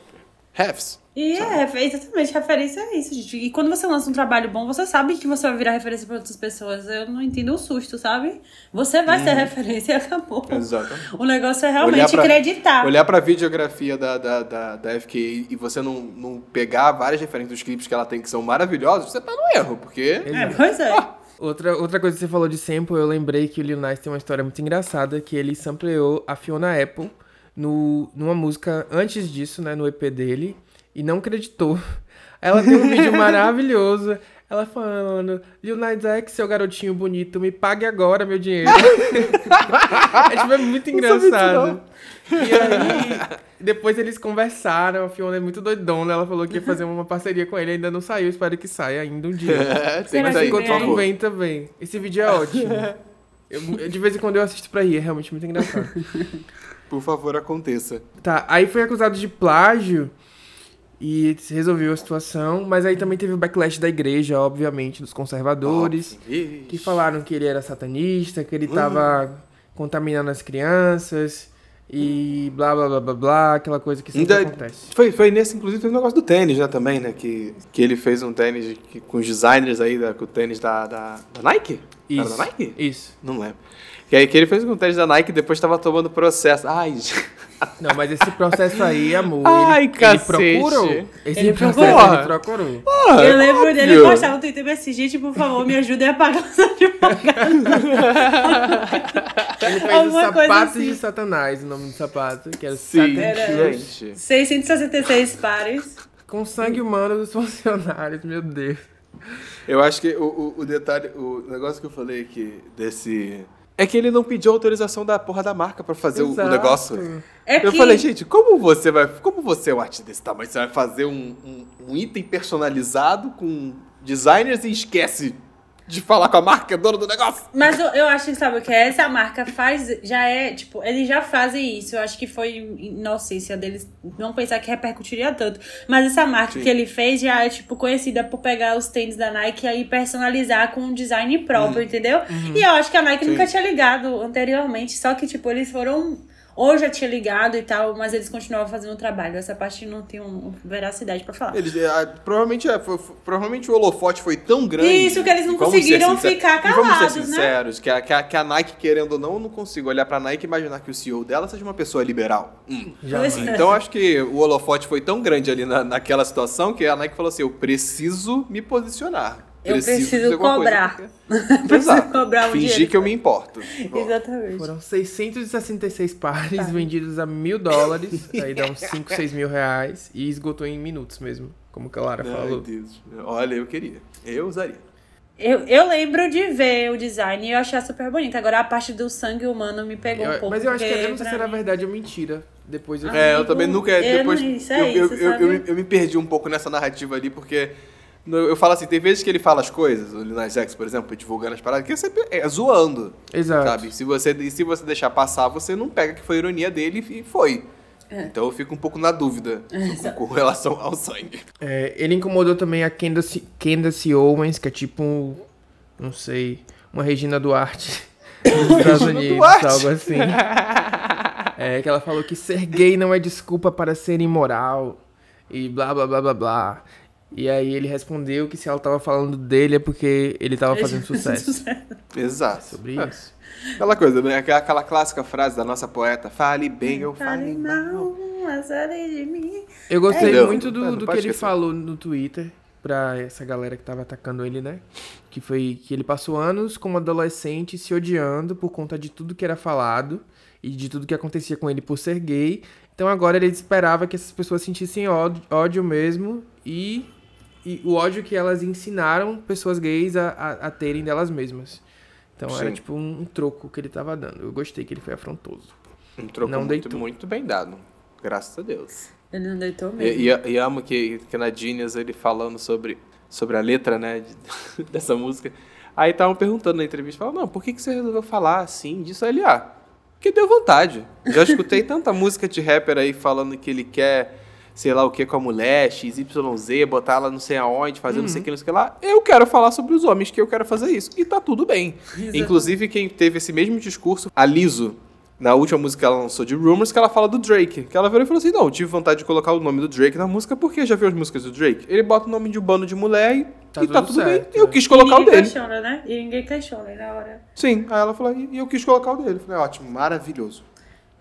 refs. E é, exatamente, referência é isso, gente. E quando você lança um trabalho bom, você sabe que você vai virar referência para outras pessoas. Eu não entendo o susto, sabe? Você vai ser referência e [LAUGHS] acabou. Exatamente. O negócio é Olhar realmente pra- acreditar. Olhar pra videografia da, da, da, da FK e você não, não pegar várias referências dos clipes que ela tem que são maravilhosos, você tá no erro, porque. É, pois é. Outra, outra coisa que você falou de sample, eu lembrei que o Lil Nas tem uma história muito engraçada, que ele sampleou a Fiona Apple no, numa música antes disso, né, no EP dele, e não acreditou. Ela tem um vídeo maravilhoso, ela falando, Lil Nas X, seu garotinho bonito, me pague agora meu dinheiro. [LAUGHS] é, tipo, é muito disso, engraçado. E aí, depois eles conversaram, a Fiona é muito doidona, ela falou que ia fazer uma parceria com ele, ainda não saiu, espero que saia ainda um dia. É, [LAUGHS] tem vem aí? tudo bem também. Esse vídeo é ótimo. Eu- de vez em quando eu assisto pra rir, é realmente muito engraçado. Por favor, aconteça. Tá, aí foi acusado de plágio e resolveu a situação, mas aí também teve o backlash da igreja, obviamente, dos conservadores, que falaram que ele era satanista, que ele tava contaminando as crianças e blá blá blá blá blá, aquela coisa que sempre Ainda- acontece. Foi, foi nesse, inclusive, foi um negócio do tênis, né, também, né? Que, que ele fez um tênis que- com os designers aí, da, com o tênis da, da, da Nike? Era Isso. da Nike? Isso. Não lembro. Que aí que ele fez com o tênis da Nike e depois tava tomando processo. Ai, Não, mas esse processo aí, amor, Ai, ele, cacete. ele procurou. Esse Ele processo procurou. ele procurou. Eu lembro dele óbvio. postar no Twitter assim, gente, por favor, me ajudem a pagar os advogados. Ele fez o Alguma coisa sapato assim. de Satanás, o nome do sapato, que era sim, gente. 666 pares. Com sangue humano dos [LAUGHS] funcionários, meu Deus. Eu acho que o, o, o detalhe, o negócio que eu falei aqui desse. É que ele não pediu autorização da porra da marca pra fazer o- negócio. É Eu que- falei, gente, como você vai. Como você é um artista desse tamanho? Você vai fazer um, um, um item personalizado com designers e esquece de falar com a marca, é dona do negócio? Mas eu, eu acho que, sabe o que é? Essa marca faz, já é, tipo, eles já fazem isso. Eu acho que foi inocência deles não pensar que repercutiria tanto. Mas essa marca Sim. que ele fez já é, tipo, conhecida por pegar os tênis da Nike e aí personalizar com um design próprio, entendeu? E eu acho que a Nike Sim. nunca tinha ligado anteriormente. Só que, tipo, eles foram. Ou já tinha ligado e tal, mas eles continuavam fazendo o trabalho. Essa parte não tem um, veracidade pra falar. Eles, ah, provavelmente, é, foi- provavelmente o holofote foi tão grande. Isso, que eles não conseguiram ficar e Vamos calados, ser né? sinceros, que, a, que, a, que a Nike, querendo ou não, eu não consigo olhar pra Nike e imaginar que o CEO dela seja uma pessoa liberal. Hum. É. Então acho que o holofote foi tão grande ali na, naquela situação que a Nike falou assim: eu preciso me posicionar. Eu preciso coisa, cobrar. [LAUGHS] Preciso cobrar um Fingir dinheiro. que eu me importo. [LAUGHS] Exatamente. Foram 666 pares vendidos a mil dólares, [LAUGHS] aí dá uns 5, 6 mil reais, e esgotou em minutos mesmo, como que a Lara Ai, falou. Deus. Olha, eu queria. Eu usaria. Eu, eu lembro de ver o design e eu achei super bonito. Agora a parte do sangue humano me pegou um Eu- pouco. mas eu acho que eu não sei se era mim- verdade ou mentira. Depois eu É, eu também nunca. eu Depois, não- isso é eu, eu, isso, eu, me- eu me perdi um pouco nessa narrativa ali, porque eu falo assim: tem vezes que ele fala as coisas, o Lil Nas X, por exemplo, divulgando as paradas, que é sempre é zoando. Exato. Sabe? Se você, e se você deixar passar, você não pega que foi ironia dele e foi. É. Então eu fico um pouco na dúvida com, com relação ao sangue. É, ele incomodou também a Candace, Candace Owens, que é tipo, um, não sei, uma Regina Duarte [LAUGHS] dos Estados Unidos, Duarte. algo assim. É, que ela falou que ser gay não é desculpa para ser imoral e blá blá blá blá blá. E aí ele respondeu que se ela tava falando dele é porque ele tava fazendo sucesso. [LAUGHS] Exato. Sobre É. isso. Aquela coisa, né? Aquela, clássica frase da nossa poeta: fale bem ou fale Fale mal. mal, azarei de mim. Eu gostei Entendeu? muito do, do que ele falou no Twitter pra essa galera que tava atacando ele, né? Que foi que ele passou anos como adolescente se odiando por conta de tudo que era falado e de tudo que acontecia com ele por ser gay. Então agora ele esperava que essas pessoas sentissem ódio, ódio mesmo e, e o ódio que elas ensinaram pessoas gays a, a, a terem delas mesmas. Então era Sim. tipo um, um troco que ele tava dando. Eu gostei que ele foi afrontoso. Um troco Não muito, deitou. muito bem dado. Graças a Deus. Ele não deitou mesmo. E, e, e amo que, que na Genius ele falando sobre, sobre a letra, né, de- [LAUGHS] dessa música. Aí estavam perguntando na entrevista, falaram, não, por que, que você resolveu falar assim disso? Aí ele, ah, porque deu vontade. Já escutei tanta [LAUGHS] música de rapper aí falando que ele quer, sei lá o que com a mulher, XYZ, botar ela não sei aonde, fazer não sei o que, não sei o que lá. Eu quero falar sobre os homens que eu quero fazer isso. E tá tudo bem. Inclusive, quem teve esse mesmo discurso, a Liso, na última música que ela lançou de Rumors, que ela fala do Drake. Que ela virou e falou assim: Não, eu tive vontade de colocar o nome do Drake na música porque já viu as músicas do Drake. Ele bota o nome de um bando de mulher e Tá e tá tudo tudo bem. E eu né? quis colocar e o ninguém dele. questiona, né? E ninguém questiona na hora. Sim, aí ela falou: E eu quis colocar o dele. Eu Falei: Ótimo, maravilhoso.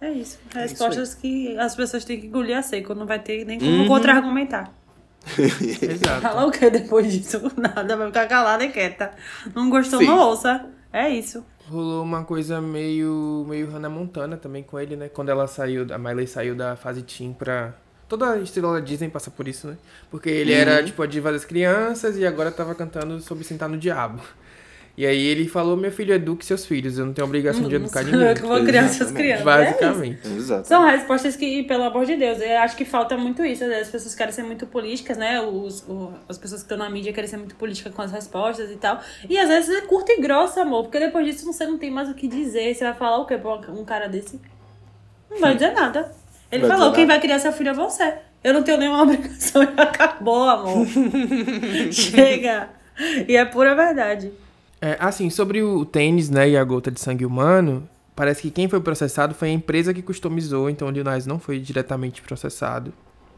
É isso. É Respostas que as pessoas têm que engolir a seco. Não vai ter nem como Uhum. contra-argumentar. [LAUGHS] Exato. Fala o que depois disso? [LAUGHS] Nada, vai ficar calada e quieta. Não gostou, Sim. não ouça. É isso. Rolou uma coisa meio, meio Hannah Montana também com ele, né? Quando ela saiu, a Miley saiu da fase teen pra... Toda a estrela da Disney passa por isso, né? Porque ele era, tipo, a diva das crianças e agora tava cantando sobre sentar no diabo. E aí ele falou, meu filho, eduque seus filhos, eu não tenho obrigação de educar Eu ninguém. [LAUGHS] que vou criar Exatamente. crianças. É isso. Basicamente. Exato. São respostas que, pelo amor de Deus, eu acho que falta muito isso. né? As pessoas querem ser muito políticas, né? Os, o- as pessoas que estão na mídia querem ser muito políticas com as respostas e tal. E às vezes é curto e grosso, amor, porque depois disso você não tem mais o que dizer. Você vai falar o quê pra um cara desse? Não vai dizer nada. Ele Vai falou: quem vai criar seu filho é você. Eu não tenho nenhuma [LAUGHS] obrigação e acabou, amor. [LAUGHS] Chega. E é pura verdade. É, assim, sobre o tênis, né, e a gota de sangue humano, parece que quem foi processado foi a empresa que customizou, então o Lil Nas não foi diretamente processado,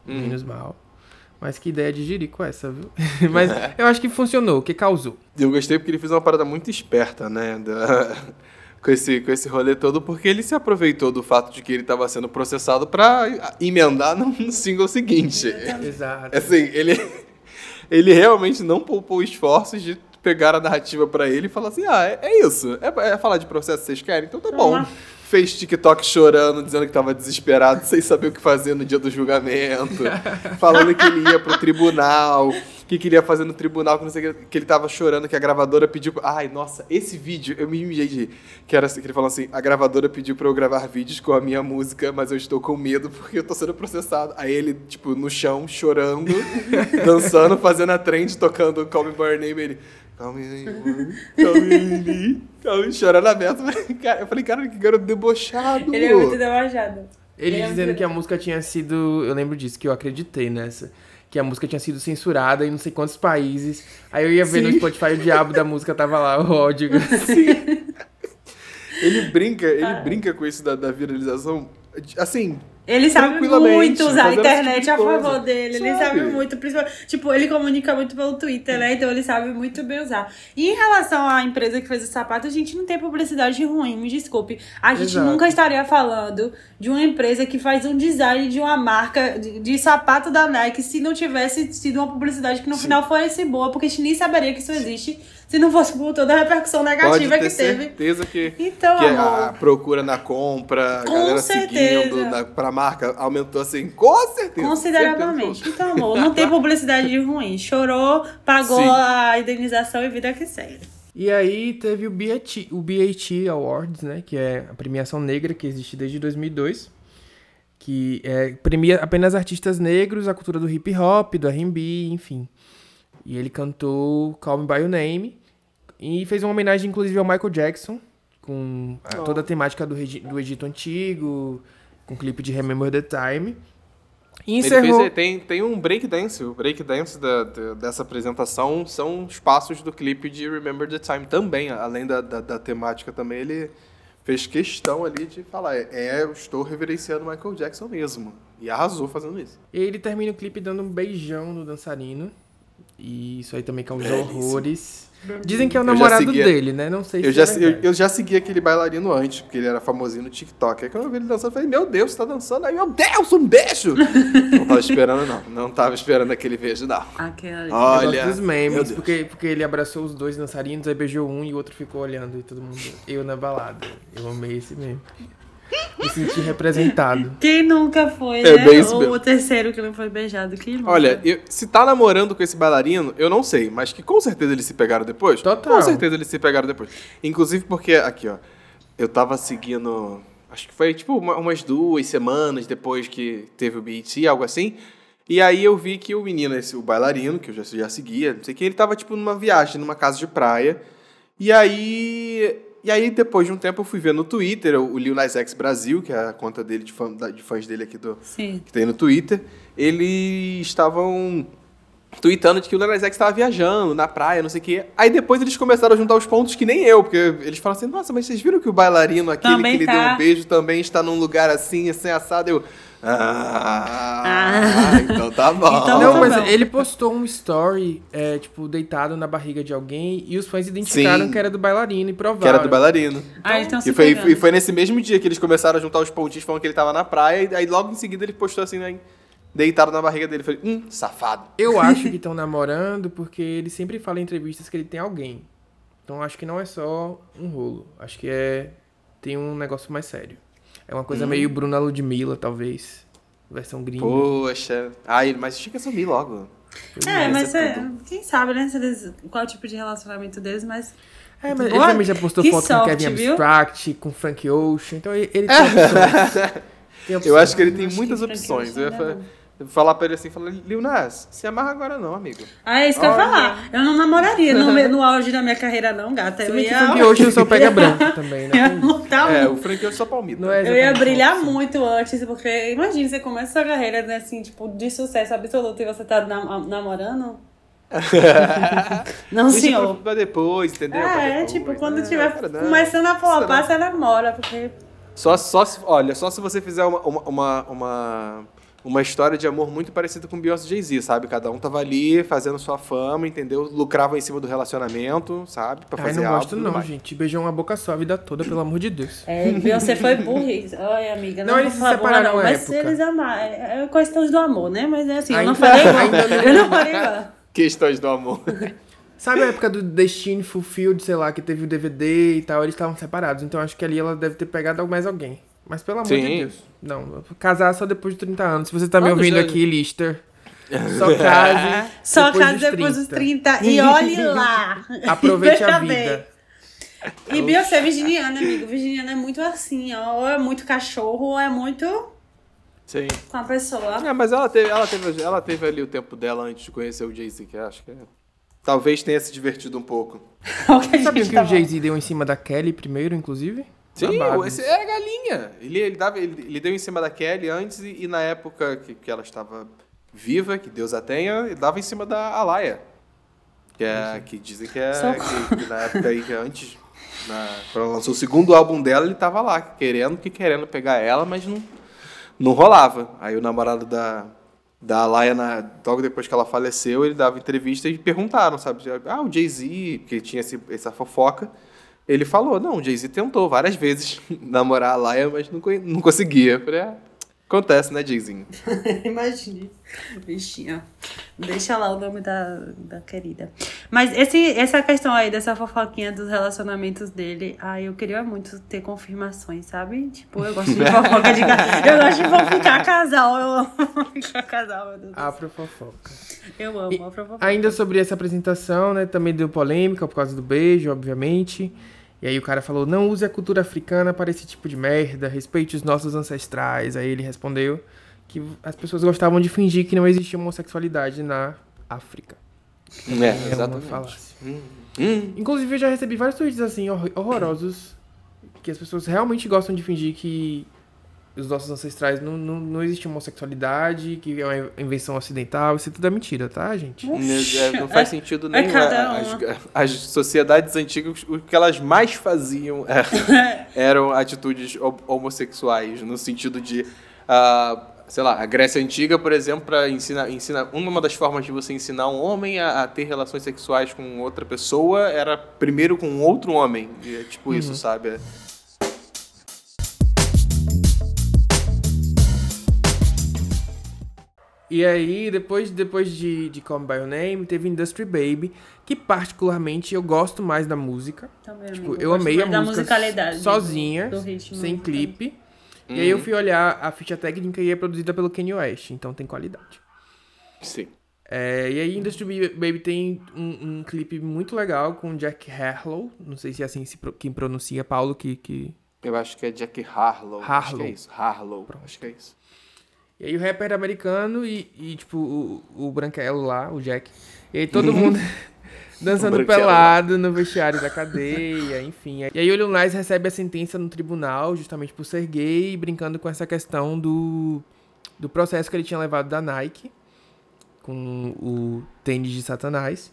menos mal. Mas que ideia de jirico essa, viu? [LAUGHS] Mas [LAUGHS] eu acho que funcionou, o que causou. Eu gostei porque ele fez uma parada muito esperta, né? da- [LAUGHS] Com esse, com esse rolê todo, porque ele se aproveitou do fato de que ele estava sendo processado pra emendar no single seguinte. Exato. Assim, ele, ele realmente não poupou esforços de pegar a narrativa pra ele e falar assim: ah, é, é isso. É, é falar de processo que vocês querem? Então tá bom. Toma. Fez TikTok chorando, dizendo que tava desesperado, [LAUGHS] sem saber o que fazer no dia do julgamento. [LAUGHS] falando que ele ia pro tribunal, que queria fazer no tribunal, que não sei o que, que ele tava chorando, que a gravadora pediu. Ai, nossa, esse vídeo, eu me mijei de. Que era assim, que ele falou assim: a gravadora pediu pra eu gravar vídeos com a minha música, mas eu estou com medo porque eu tô sendo processado. Aí ele, tipo, no chão, chorando, [LAUGHS] dançando, fazendo a trend, tocando Call Me By Your Name, ele. Call me, call me, chorando aberto. Cara, Eu falei, cara, que garoto debochado. Ele é muito debochado. Ele é dizendo muito- que a música tinha sido. Eu lembro disso, que eu acreditei nessa. Que a música tinha sido censurada em não sei quantos países. Aí eu ia ver no Sim. Spotify o diabo da música tava lá, o ódio. [LAUGHS] [LAUGHS] Ele brinca, ele Ah. brinca com isso da, da viralização. Assim, Ele sabe muito usar a esse internet tipo a favor dele. Ele Sabe? sabe muito, principalmente. Tipo, ele comunica muito pelo Twitter, né? Então ele sabe muito bem usar. E em relação à empresa que fez o sapato, a gente não tem publicidade ruim, me desculpe. A gente Exato. nunca estaria falando de uma empresa que faz um design de uma marca de, de sapato da Nike se não tivesse sido uma publicidade que no final fosse boa, porque a gente nem saberia que isso existe se não fosse por toda a repercussão pode negativa ter que teve. certeza que, Então, que amor. a procura na compra, a Com galera certeza. seguindo na, pra marca, aumentou assim, com certeza. Consideravelmente. certeza. Então, amor, não tem publicidade ruim. Chorou, pagou Sim. a indenização e vida que segue. E aí teve o BAT, o BAT Awards, né? Que é a premiação negra que existe desde 2002. Que é, premia apenas artistas negros, a cultura do hip hop, do R&B, enfim. E ele cantou Call Me By Your Name. E fez uma homenagem, inclusive, ao Michael Jackson. Com a- toda a temática do, do Egito Antigo. Com o clipe de Remember the Time. E encerrou... fez, tem, tem um breakdance. O breakdance da, da- dessa apresentação são os passos do clipe de Remember the Time também. Além da, da, da temática também, ele fez questão ali de falar: é, eu estou reverenciando Michael Jackson mesmo. E arrasou fazendo isso. E ele termina o clipe dando um beijão no dançarino. E isso aí também causou Belíssimo. horrores. Dizem que é o namorado seguia- dele, né? Não sei se Eu já, é eu, eu já segui aquele bailarino antes, porque ele era famosinho no TikTok. Aí quando eu vi ele dançando, eu falei, meu Deus, você tá dançando? Aí, meu Deus, um beijo! [LAUGHS] não tava esperando, não. Não tava esperando aquele beijo, não. Aquela. Olha, dos meu memes, Deus. porque, porque ele abraçou os dois dançarinos, aí beijou um e o outro ficou olhando e todo mundo. Eu na balada. Eu amei esse meme. Me senti representado. Quem nunca foi, É né? bem Ou o terceiro que não foi beijado. Quem nunca? Olha, eu- se tá namorando com esse bailarino, eu não sei, mas que com certeza eles se pegaram depois. Total. Com certeza eles se pegaram depois. Inclusive porque, aqui, ó, eu tava seguindo. Acho que foi tipo uma- umas duas semanas depois que teve o BET, algo assim. E aí eu vi que o menino, esse, o bailarino, que eu já, já seguia, não sei o que, ele tava tipo numa viagem, numa casa de praia. E aí. E aí, depois de um tempo, eu fui ver no Twitter o Lil Nas X Brasil, que é a conta dele de, fã, de fãs dele aqui do, Sim. que tem no Twitter, eles estavam tweetando de que o Lil Nas X tava viajando na praia, não sei o quê. Aí depois eles começaram a juntar os pontos que nem eu, porque eles falam assim, nossa, mas vocês viram que o bailarino, aquele Também que tá. deu um beijo, também está num lugar assim, assim, assado. Eu, ah, Ah. então tá bom. Então Não, tá mas bom. ele postou um story, é, tipo, deitado na barriga de alguém e os fãs identificaram Sim. que era do bailarino e provaram. que era do bailarino. Ah, estão se E foi, e foi nesse mesmo dia que eles começaram a juntar os pontinhos falando que ele tava na praia, e aí logo em seguida ele postou assim, né, deitado na barriga dele. Eu falei, hum, safado. Eu [LAUGHS] acho que estão namorando porque ele sempre fala em entrevistas que ele tem alguém. Então acho que não é só um rolo. Acho que é. Tem um negócio mais sério. É uma Hum. coisa meio Bruna Ludmilla, talvez. Versão gringa. Poxa. Ai, mas tinha que assumir logo. É, mas é tudo. quem sabe, né? se eles- qual tipo de relacionamento deles, mas. É, mas ele Boa- também já postou que foto com sorte, Kevin viu? Abstract, com Frank Ocean. Então ele, ele tem opções. [LAUGHS] Tem Eu opções. acho que ele tem Acho muitas opções. Eu ia é eu falar pra ele assim, falar, Lil Nas, se amarra agora não, amigo. Ah, é isso que eu ia falar. Eu não namoraria no, me- no [LAUGHS] auge da minha carreira, não, gata. Se Eu ia. Frank Ocean só pega branco [LAUGHS] também, Eu né? lutar É, o Frank é só palmito. Não é Eu ia exatamente brilhar assim. muito antes, porque imagina, você começa sua carreira, né, assim, tipo, de sucesso absoluto e você tá nam- namorando. [LAUGHS] Não, Deixa senhor. pra, pra depois, entendeu? Pra É, é, depois. tipo, quando Não, tiver cara, não. começando a flopar, Isso você namora, porque... Só, só se, olha, só se você fizer uma, uma, uma, uma, uma história de amor muito parecida com Beyoncé e Jay-Z, sabe? Cada um tava ali fazendo sua fama, entendeu? Lucravam em cima do relacionamento, sabe? Pra Ai, fazer não álbum gosto não, mais. gente. Beijou uma boca só a vida toda, pelo amor de Deus. É, Beyoncé foi burrice. Ai, amiga, não, Não, eles se burra, separaram não, na mas época. eles amaram. É questão do amor, né? Mas é assim, eu não Ainda- falei igual. ainda não- Eu não falei igual. Questões do amor. Sabe a época do Destiny Fulfilled, sei lá, que teve o DVD e tal, eles estavam separados. Então acho que ali ela deve ter pegado mais alguém. Mas pelo amor Sim. de Deus. Não, casar só depois de 30 anos. Se você tá me ouvindo já- aqui, Lister, [LAUGHS] só case. Só dos depois dos 30. E olhe [LAUGHS] lá. Aproveite a vida. E Beyoncé é virginiana, amigo. Virginiana é muito assim, ó. Ou é muito cachorro, ou é muito Sim. com a pessoa. É, mas ela teve, ela, teve, ela teve ali o tempo dela antes de conhecer o Jay-Z, que eu acho que é- talvez tenha se divertido um pouco. [LAUGHS] O que que tá o Jay-Z deu em cima da Kelly primeiro, inclusive? Sim, esse é a galinha. Ele, ele, dava, ele, ele deu em cima da Kelly antes e, e na época que, que ela estava viva, que Deus a tenha, ele dava em cima da Alaya. Que, é, que dizem que é que, que na época aí, que antes, na, quando ela lançou o segundo álbum dela, ele tava lá, querendo que querendo pegar ela, mas não, não rolava. Aí o namorado da, da Alaya, na, logo depois que ela faleceu, ele dava entrevista e perguntaram, sabe? Ah, o Jay-Z, que tinha esse, essa fofoca. Ele falou, não, o Jay-Z tentou várias vezes [LAUGHS] namorar a Laia, mas não, não conseguia. Eu falei, ah, acontece, né, Jay-Z? [LAUGHS] Imagine. Bichinha. Deixa lá o nome da, da querida. Mas esse, essa questão aí dessa fofoquinha dos relacionamentos dele, ai, eu queria muito ter confirmações, sabe? Tipo, eu gosto de fofoca de casal. [LAUGHS] Eu gosto de fofocar casal. Eu amo fofocar casal, meu Deus. Afro fofoca. Eu amo, E a fofoca. Ainda sobre essa apresentação, né? Também deu polêmica por causa do beijo, obviamente. E aí o cara falou, não use a cultura africana para esse tipo de merda, respeite os nossos ancestrais. Aí ele respondeu que as pessoas gostavam de fingir que não existia homossexualidade na África. É, É uma falácia. Hum, Inclusive eu já recebi vários tweets assim, hor- horrorosos, que as pessoas realmente gostam de fingir que os nossos ancestrais não, não, não existia homossexualidade, que é uma invenção ocidental. Isso tudo é mentira, tá, gente? é, não faz sentido é nenhum. As, as sociedades antigas, o que elas mais faziam é, [LAUGHS] eram atitudes ho- homossexuais, no sentido de, ah, sei lá, a Grécia Antiga, por exemplo, para ensinar, ensina, uma das formas de você ensinar um homem a, a ter relações sexuais com outra pessoa era primeiro com outro homem. E é tipo isso, sabe? E aí, depois, depois de, de Call Me By Your Name, teve Industry Baby, que particularmente eu gosto mais da música. Também, Tipo, amigo, eu amei a música sozinha, sem clipe. E aí eu fui olhar a ficha técnica e é produzida pelo Kanye West, então tem qualidade. Sim. É, e aí Industry Baby tem um, um clipe muito legal com Jack Harlow, não sei se é assim se quem pronuncia, Paulo, que... que... Eu acho que é Jack Harlow. Acho que Harlow. é isso. Harlow. Acho que é isso. E aí o rapper é americano e, e, tipo, o, o branquelo lá, o Jack. E aí todo mundo [LAUGHS] dançando branquelo pelado no vestiário da cadeia, enfim. E aí o Lil Nas recebe a sentença no tribunal justamente por ser gay, brincando com essa questão do, do processo que ele tinha levado da Nike. com o tênis de Satanás.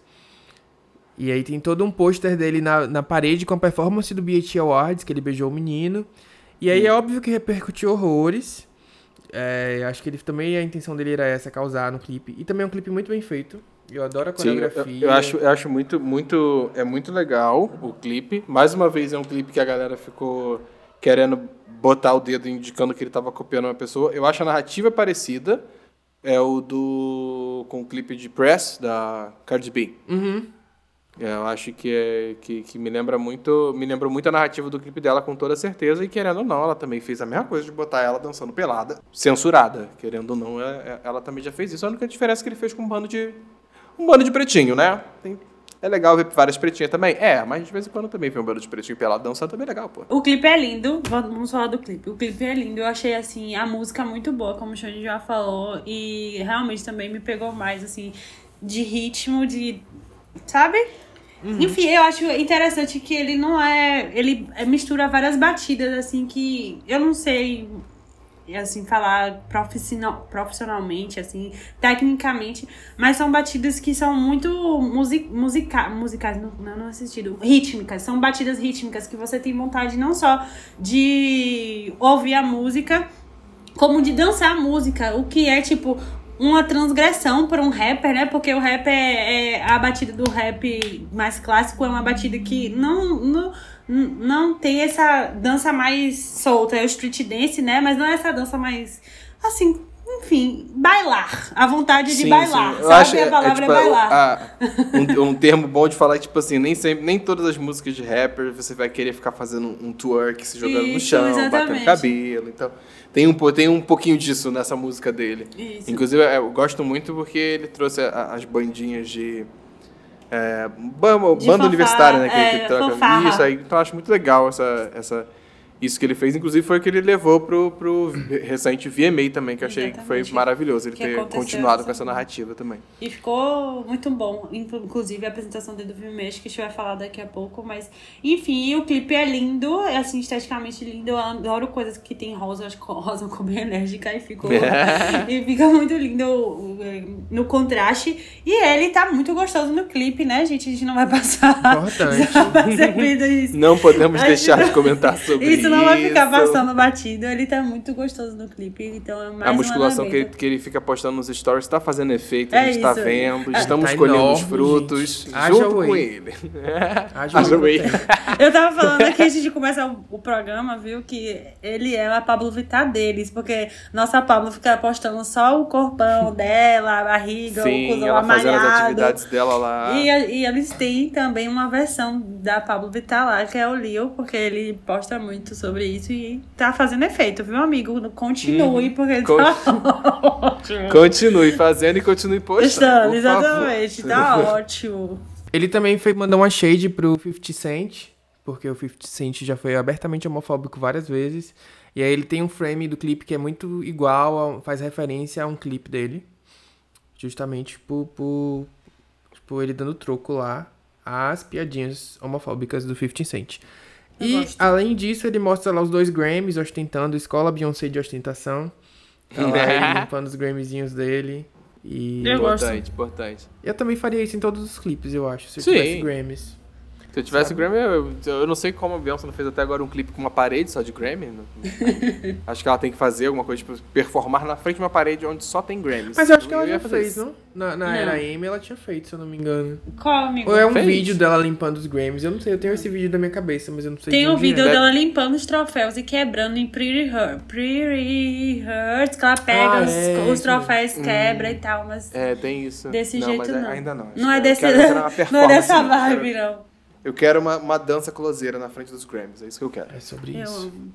E aí tem todo um pôster dele na, na parede com a performance do BET Awards, que ele beijou o menino. E aí é óbvio que repercutiu horrores. É, acho que ele também a intenção dele era essa, causar no clipe. E também é um clipe muito bem feito. Eu adoro a coreografia. Sim, eu, eu, acho, eu acho muito, muito, é muito legal o clipe. Mais uma vez é um clipe que a galera ficou querendo botar o dedo indicando que ele estava copiando uma pessoa. Eu acho a narrativa parecida. É o do com o clipe de Press da Cardi B. Uhum. É, eu acho que, é, que, que, me lembra muito me lembra muito a narrativa do clipe dela com toda certeza e querendo ou não ela também fez a mesma coisa de botar ela dançando pelada censurada querendo ou não ela, é, é, ela também já fez isso. A única diferença é que ele fez com um bando de um bando de pretinho né? Tem, é legal ver várias pretinhas também. É mas de vez em quando também ver um bando de pretinho pelado dançando também é legal pô. O clipe é lindo vamos falar do clipe. O clipe é lindo eu achei assim a música muito boa como o Xande já falou e realmente também me pegou mais assim de ritmo de sabe Uhum. Enfim, eu acho interessante que ele não é. Ele mistura várias batidas, assim, que eu não sei assim, falar profissional, profissionalmente, assim, tecnicamente, mas são batidas que são muito music, musica, musicais, não, não no sentido, rítmicas, são batidas rítmicas que você tem vontade não só de ouvir a música, como de dançar a música, o que é, tipo, uma transgressão para um rapper, né? Porque o rap é, é, a batida do rap mais clássico é uma batida que não, não não tem essa dança mais solta, é o street dance, né? Mas não é essa dança mais assim, enfim, bailar. A vontade de sim, bailar. Sim. Eu Sabe? Acho, a palavra é, tipo, é bailar. A, um, um, termo bom de falar, tipo assim, nem, sempre, nem todas as músicas de rapper você vai querer ficar fazendo um twerk, se jogando Isso, no chão, exatamente. batendo cabelo. Então, tem um, tem um pouquinho disso nessa música dele. Isso. Inclusive, eu gosto muito porque ele trouxe as bandinhas de. É, banda universitária, né? Que, é, que troca. Isso aí. Então, eu acho muito legal essa. essa isso que ele fez, inclusive, foi o que ele levou pro, pro [CLEARS THROAT] recente VMA também, que eu achei Exatamente. que foi maravilhoso ele que ter continuado com essa narrativa também. E ficou muito bom, inclusive a apresentação dele do VMA, acho que a gente vai falar daqui a pouco, mas enfim, o clipe é lindo, é assim, esteticamente lindo, eu adoro coisas que tem rosa, acho que rosa ficou [LAUGHS] bem enérgica e ficou [LAUGHS] e fica muito lindo no contraste. E ele tá muito gostoso no clipe, né, gente? A gente não vai passar. Importante. [LAUGHS] Não podemos deixar de comentar sobre isso não vai ficar passando batido. Ele tá muito gostoso no clipe. Então é mais A musculação que ele, que ele fica postando nos stories tá fazendo efeito. É a gente tá isso. tá vendo. Estamos tá colhendo enorme, os frutos gente. junto com ele. Haja whey. [LAUGHS] Eu tava falando aqui antes de começar o, o, programa, viu? Que ele é a Pablo Vittar deles. Porque nossa Pablo fica postando só o corpão [LAUGHS] dela, a barriga, Sim, o cuzão ela amalhado. fazendo as atividades dela lá. E, e eles têm também uma versão da Pablo Vittar lá, que é o Leo, porque ele posta muito sobre isso e tá fazendo efeito, viu, amigo? Continue, uhum. porque Con tá [LAUGHS] ótimo. Continue fazendo e continue postando. exatamente, tá [LAUGHS] ótimo. Ele também foi mandar uma shade pro 50 Cent, porque o 50 Cent já foi abertamente homofóbico várias vezes. E aí ele tem um frame do clipe que é muito igual, a, faz referência a um clipe dele. Justamente por, por, por ele dando troco lá às piadinhas homofóbicas do 50 Cent e, gosto. além disso, ele mostra lá os dois Grammys ostentando, Escola Beyoncé de ostentação. [LAUGHS] Tá lá limpando os Grammyzinhos dele. E... Eu importante, gosto. importante. Eu também faria isso em todos os clipes, eu acho, se eu Sim. tivesse Grammys. Se eu tivesse Sabe? Grammy, eu, eu não sei como a Beyoncé não fez até agora um clipe com uma parede só de Grammy. [LAUGHS] acho que ela tem que fazer alguma coisa, tipo, performar na frente de uma parede onde só tem Grammys. Mas eu acho que ela já fez, não? Na, na era Amy ela tinha feito, se eu não me engano. Qual, amigo? Ou é um fez? vídeo dela limpando os Grammys. Eu não sei, eu tenho esse vídeo da minha cabeça, mas eu não sei Tem um vídeo é. dela limpando os troféus e quebrando em Pretty Hurt. Pretty Hurt, que ela pega ah, os, é, os, troféus, hum. quebra e tal, mas... É, tem isso. Desse não, jeito não. Ainda não. Não é, desse... Não é dessa vibe, não. Eu quero uma, uma dança closeira na frente dos Grammys, é isso que eu quero. É sobre eu isso. Amo.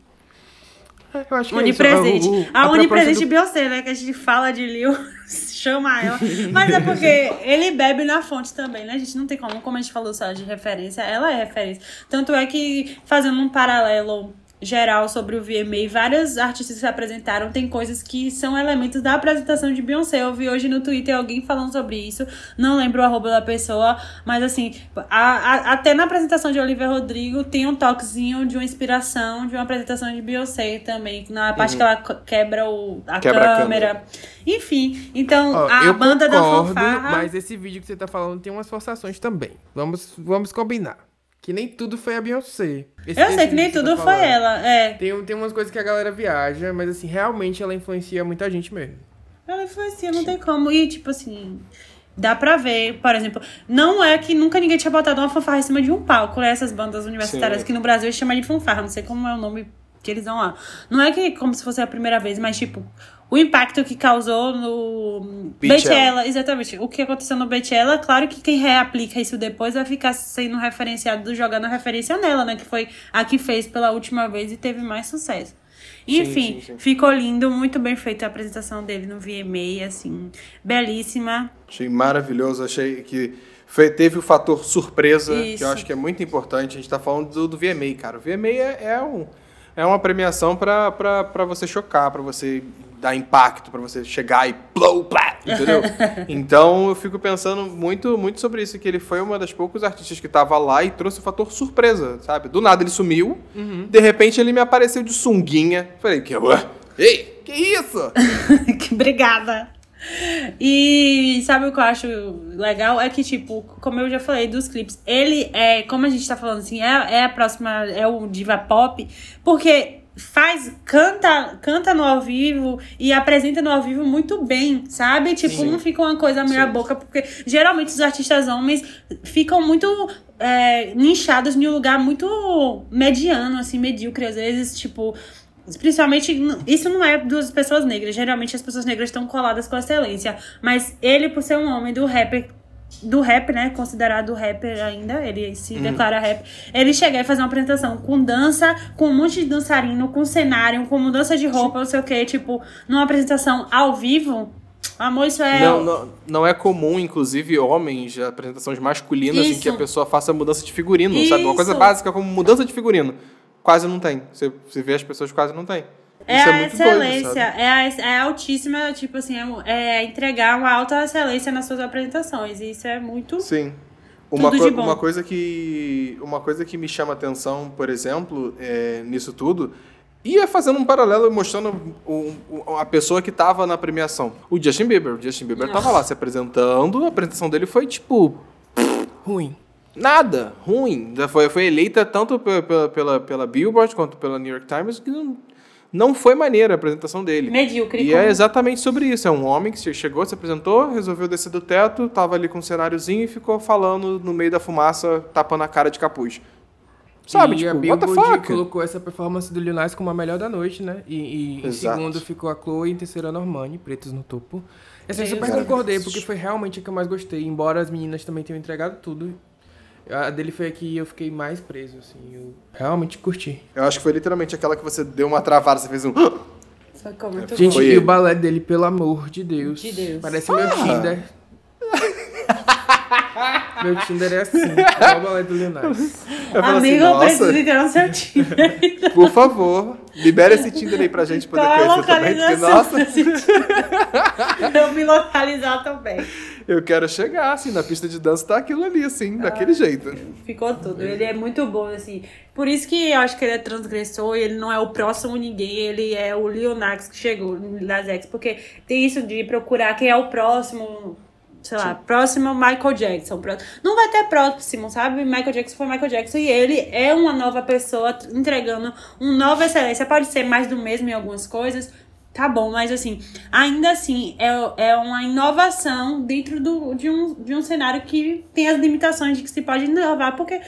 É, eu acho que Onipresente. É o, o, a, a onipresente do... Beyoncé, né? Que a gente fala de Lil, [LAUGHS] chama ela. Mas é porque ele bebe na fonte também, né? A gente não tem como, como a gente falou só de referência, ela é referência. Tanto é que, fazendo um paralelo geral sobre o VMA. Vários artistas que se apresentaram. Tem coisas que são elementos da apresentação de Beyoncé. Eu vi hoje no Twitter alguém falando sobre isso. Não lembro o arroba da pessoa. Mas assim, a, a, até na apresentação de Olivia Rodrigo tem um toquezinho de uma inspiração de uma apresentação de Beyoncé também. Na parte Uhum. que ela quebra o, a Quebra a câmera. câmera. Enfim, então Ó, a banda concordo, da fanfarra. mas esse vídeo que você tá falando tem umas forçações também. Vamos, vamos combinar. Que nem tudo foi a Beyoncé. Esse- Eu sei que nem vídeo você tudo tá foi ela. É. Tem, tem umas coisas que a galera viaja, mas assim, realmente ela influencia muita gente mesmo. Ela influencia, não tem como. E, tipo assim, dá pra ver, por exemplo, não é que nunca ninguém tinha botado uma fanfarra em cima de um palco, né? Essas bandas universitárias Sim. que no Brasil chama de fanfarra, não sei como é o nome que eles dão lá. Não é que como se fosse a primeira vez, mas, tipo, o impacto que causou no. Beachella, exatamente. O que aconteceu no Beachella, claro que quem reaplica isso depois vai ficar sendo referenciado, jogando a referência nela, né? Que foi a que fez pela última vez e teve mais sucesso. Enfim, sim, sim. ficou lindo, muito bem feita a apresentação dele no VMA, assim, belíssima. Achei maravilhoso, achei que foi- teve o fator surpresa, que Isso. eu acho que é muito importante. A gente tá falando do, do VMA, cara. O VMA é, é, um, é uma premiação pra você chocar, pra você dar impacto, pra você chegar e blow, plá, entendeu? [LAUGHS] então eu fico pensando muito, muito sobre isso, que ele foi uma das poucos artistas que tava lá e trouxe o fator surpresa, sabe? Do nada ele sumiu, de repente ele me apareceu de sunguinha. Falei, que ué? Ei, que isso? [LAUGHS] Que Obrigada. E sabe o que eu acho legal? É que, tipo, como eu já falei dos clipes, ele é, como a gente tá falando assim, é, é a próxima, é o diva pop, porque faz, canta, canta no ao vivo e apresenta no ao vivo muito bem, sabe? Tipo, Sim. não fica uma coisa meia boca, porque geralmente os artistas homens ficam muito é, nichados em um lugar muito mediano, assim, medíocre, às vezes, tipo. Principalmente, isso não é das pessoas negras. Geralmente as pessoas negras estão coladas com a excelência. Mas ele, por ser um homem do rapper, do rap, né? Considerado rapper ainda, ele se declara rap. Ele chegar e fazer uma apresentação com dança, com um monte de dançarino, com cenário, com mudança de roupa, não sei o que, tipo, numa apresentação ao vivo. Amor, isso é. Não, não, não é comum, inclusive, homens, apresentações masculinas, em Isso. que a pessoa faça mudança de figurino, sabe? Uma coisa Isso. básica como mudança de figurino. Quase não tem. Você, você vê as pessoas quase não tem. É Isso a doido, excelência, sabe? é, a, é altíssima, tipo assim, é, é entregar uma alta excelência nas suas apresentações. E isso é muito. Sim. Uma, Tudo co- de bom. uma coisa que uma coisa que me chama atenção, por exemplo, é, nisso tudo, e é fazendo um paralelo e mostrando o- o- a pessoa que tava na premiação. O Justin Bieber. O Justin Bieber tava lá se apresentando, a apresentação dele foi tipo Ruim. Nada, ruim. Foi, foi eleita tanto pe- pela, pela, pela Billboard quanto pela New York Times que não, não foi maneira a apresentação dele. Medíocre. E como- é exatamente sobre isso. É um homem que che- chegou, se apresentou, resolveu descer do teto, tava ali com um cenáriozinho e ficou falando no meio da fumaça, tapando a cara de capuz. Sabe, e tipo, a what the Billboard fuck? colocou essa performance do Lil Nas como a melhor da noite, né? E, e em segundo ficou a Chloe, em terceiro a Normani, pretos no topo. Essa eu super concordei, porque foi realmente a que eu mais gostei. Embora as meninas também tenham entregado tudo. A dele foi a que eu fiquei mais preso, assim. Eu realmente curti. Eu acho que foi literalmente aquela que você deu uma travada, você fez um... [GASPS] Ficou muito Gente, bom. E o balé dele, pelo amor de Deus. De Deus. Parece meu Ah. Tinder. Meu Tinder é assim, igual o balé do. Eu falo assim, Amigo, eu nossa, preciso entrar no seu time. por favor, libera esse Tinder aí pra gente poder Qual a conhecer também, porque, nossa? Eu me localizar também. eu quero chegar, assim, na pista de dança tá aquilo ali, assim, daquele jeito. Ficou tudo. Ele é muito bom, assim. Por isso que eu acho que ele é transgressor e ele não é o próximo ninguém. Ele é o Lil Nas que chegou nas X. Porque tem isso de procurar quem é o próximo. Sei lá, próximo Michael Jackson. Não vai ter próximo, sabe? Michael Jackson foi Michael Jackson e ele é uma nova pessoa entregando uma nova excelência. Pode ser mais do mesmo em algumas coisas, Tá bom, mas assim, ainda assim, é, é uma inovação dentro do, de, um, de um cenário que tem as limitações de que se pode inovar, porque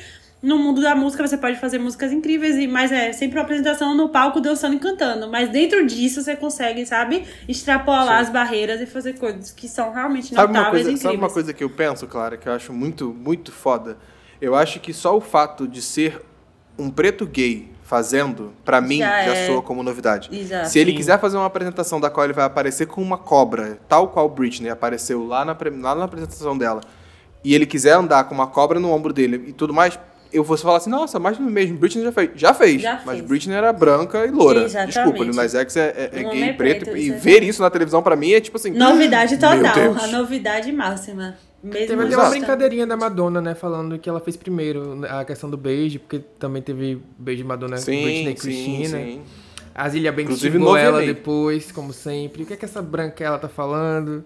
no mundo da música você pode fazer músicas incríveis, e mas é sempre uma apresentação no palco dançando e cantando. Mas dentro disso você consegue, sabe, extrapolar as barreiras e fazer coisas que são realmente Sabe uma, notáveis e coisa, incríveis. sabe uma coisa que eu penso, Clara, que eu acho muito, muito foda? Eu acho que só o fato de ser um preto gay fazendo, pra mim, Já já, é. soa como novidade. Exato. Se ele Sim. quiser fazer uma apresentação da qual ele vai aparecer com uma cobra, tal qual Britney apareceu lá na, lá na apresentação dela, e ele quiser andar com uma cobra no ombro dele e tudo mais, eu fosse falar assim, nossa, mais do mesmo, Britney já fez. Já fez. Já mas fez. Britney era branca e loura. Exatamente. Desculpa, Lil Nas X é, é- é gay homem preto. preto, e isso é ver isso na televisão pra mim é tipo assim. Novidade Meu total. Deus. A novidade máxima. Mesmo Teve até uma brincadeirinha da Madonna, né? Falando que ela fez primeiro a questão do beijo, porque também teve beijo de Madonna, Britney Sim, e Christina. sim, sim. A Zilia Inclusive, xingou ela depois, como sempre. O que é que essa branquela tá falando?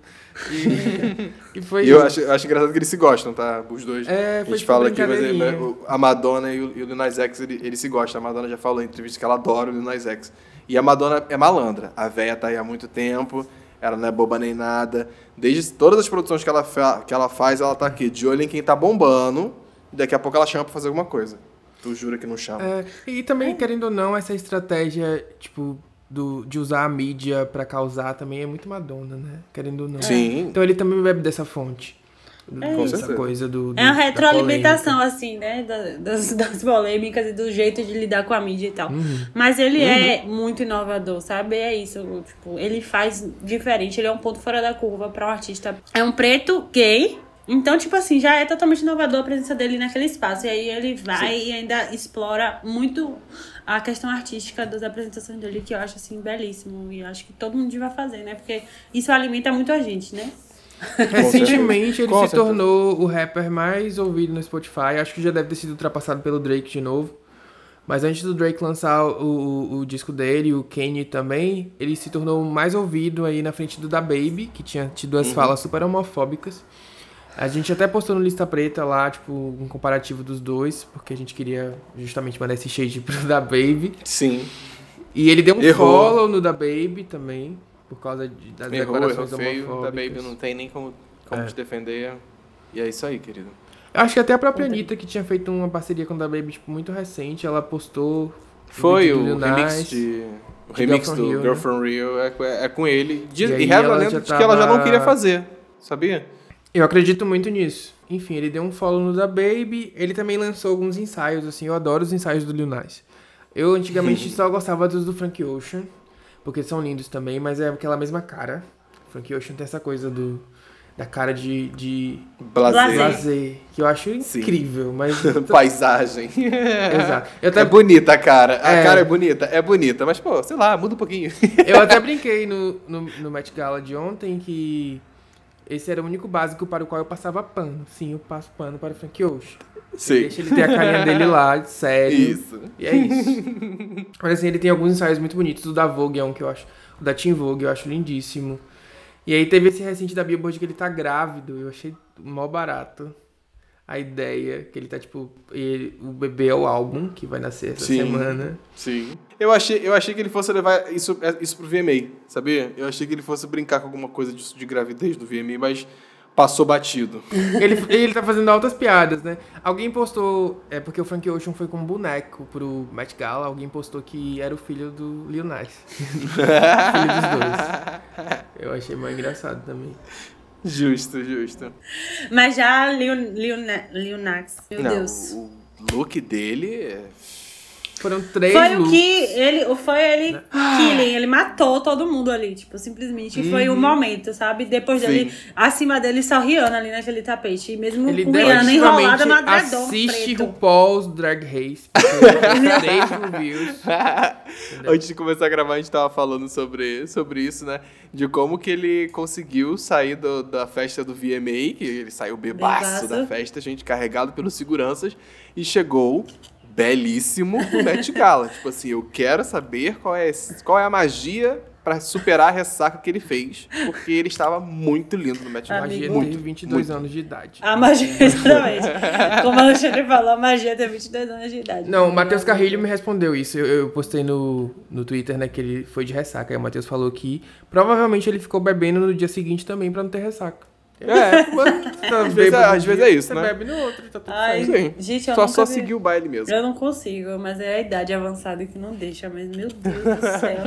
E, [LAUGHS] e foi E eu acho, eu acho engraçado que eles se gostam, tá? Os dois. É, a gente fala aqui, mas é, o- a Madonna e o, e o Lil Nas X, ele- eles se gostam. A Madonna já falou em entrevista que ela adora o Lil Nas X. E a Madonna é malandra. A véia tá aí há muito tempo, ela não é boba nem nada. Desde todas as produções que ela, fa- que ela faz, ela tá aqui, de olho em quem tá bombando. E daqui a pouco ela chama pra fazer alguma coisa. Tu jura que não chama. É, e também, querendo ou não, essa estratégia, tipo, do, de usar a mídia pra causar também é muito Madonna, né? Querendo ou não. Sim. Então ele também bebe dessa fonte. Com dessa certeza. coisa do, do É uma retroalimentação, assim, né? da- Das, das polêmicas e do jeito de lidar com a mídia e tal. Uhum. Mas ele é muito inovador, sabe? É isso. Tipo, ele faz diferente, ele é um ponto fora da curva pra um artista. É um preto gay. Então, tipo assim, já é totalmente inovador a presença dele naquele espaço. E aí ele vai e ainda explora muito a questão artística das apresentações dele, que eu acho, assim, belíssimo. E eu acho que todo mundo devia fazer, né? Porque isso alimenta muito a gente, né? [LAUGHS] Recentemente ele Com se certeza. tornou o rapper mais ouvido no Spotify. Acho que já deve ter sido ultrapassado pelo Drake de novo. Mas antes do Drake lançar o, o, o disco dele, o Kanye também, ele se tornou mais ouvido aí na frente do Da Baby, que tinha tido Uhum. as falas super homofóbicas. A gente até postou no Lista Preta lá, tipo, um comparativo dos dois, porque a gente queria justamente mandar esse shade [LAUGHS] pro Da Baby. Sim. E ele deu um Errou. follow no Da Baby também, por causa de, das Errou, errou declarações feio. Da. Baby não tem nem como, como É. te defender. E é isso aí, querido. Eu acho que até a própria Anitta, que tinha feito uma parceria com a Da Baby, tipo, muito recente, ela postou. Foi o Lil remix de. O de remix Girl From do Rio, Girl né? From Rio é, com- é com ele. Diz, E e, de que ela já não queria fazer. Sabia? Eu acredito muito nisso. Enfim, ele deu um follow no Da Baby. Ele também lançou alguns ensaios, assim. Eu adoro os ensaios do Lil Nas. Eu antigamente [LAUGHS] só gostava dos do Frank Ocean, porque são lindos também, mas é aquela mesma cara. Frank Ocean tem essa coisa do da cara de, de Blazer. lazer, que eu acho Sim. incrível, mas... [LAUGHS] Paisagem. [LAUGHS] Exato. Eu até É bonita a cara. A É. cara é bonita, é bonita. Mas, pô, sei lá, muda um pouquinho. Eu até brinquei no, no, no Met Gala de ontem que esse era o único básico para o qual eu passava pano. Sim, eu passo pano para o Frank Ocean. Sim. Deixa ele ter a carinha dele lá, [LAUGHS] sério. Isso. E é isso. Mas assim, ele tem alguns ensaios muito bonitos. O da Vogue é um que eu acho. O da Teen Vogue eu acho lindíssimo. E aí teve esse recente da Billboard que ele tá grávido. Eu achei mó barato. A ideia que ele tá, tipo, ele- o bebê é o álbum que vai nascer essa Sim. semana. Sim. Eu achei, eu achei que ele fosse levar isso, isso pro VMA, sabia? Eu achei que ele fosse brincar com alguma coisa disso de gravidez do VMA, mas passou batido. [LAUGHS] Ele, ele tá fazendo altas piadas, né? Alguém postou, é porque o Frank Ocean foi com um boneco pro Met Gala, alguém postou que era o filho do Lil Nas. [LAUGHS] filho dos dois. Eu achei mais engraçado também. Justo, justo. Mas já Na- Lil Nas, meu Não, Deus. o look dele é... Foram três Foi o looks. que ele, foi ele killing, ele matou todo mundo ali, tipo, simplesmente foi o momento, sabe? Depois dele, Sim. acima dele só Rihanna ali naquele tapete, e mesmo Ele com Rihanna enrolada no adredom assiste preto. RuPaul's Drag Race. porque [LAUGHS] Três reviews. [LAUGHS] Antes de começar a gravar, a gente tava falando sobre, sobre isso, né? De como que ele conseguiu sair do- da festa do VMA, que ele saiu bebaço Bebaço. da festa, gente carregado pelos seguranças, e chegou belíssimo no Met Gala. tipo assim, eu quero saber qual é, qual é a magia pra superar a ressaca que ele fez, porque ele estava muito lindo no Met Gala. Magia Amigo. tem 22 anos de idade. A magia, [LAUGHS] exatamente. Como a Alexandre falou, a magia tem 22 anos de idade. Não, o Matheus Carrilho me respondeu isso. Eu, eu postei no, no Twitter, né, que ele foi de ressaca. Aí o Matheus falou que provavelmente ele ficou bebendo no dia seguinte também pra não ter ressaca. É, mas Tá [LAUGHS] às vezes, às vezes é isso, você né? bebe no outro, tá tudo Ai, certo. Gente, eu Só, só vi- seguir o baile mesmo. Eu não consigo, mas é a idade avançada que não deixa, mas meu Deus do [LAUGHS] céu.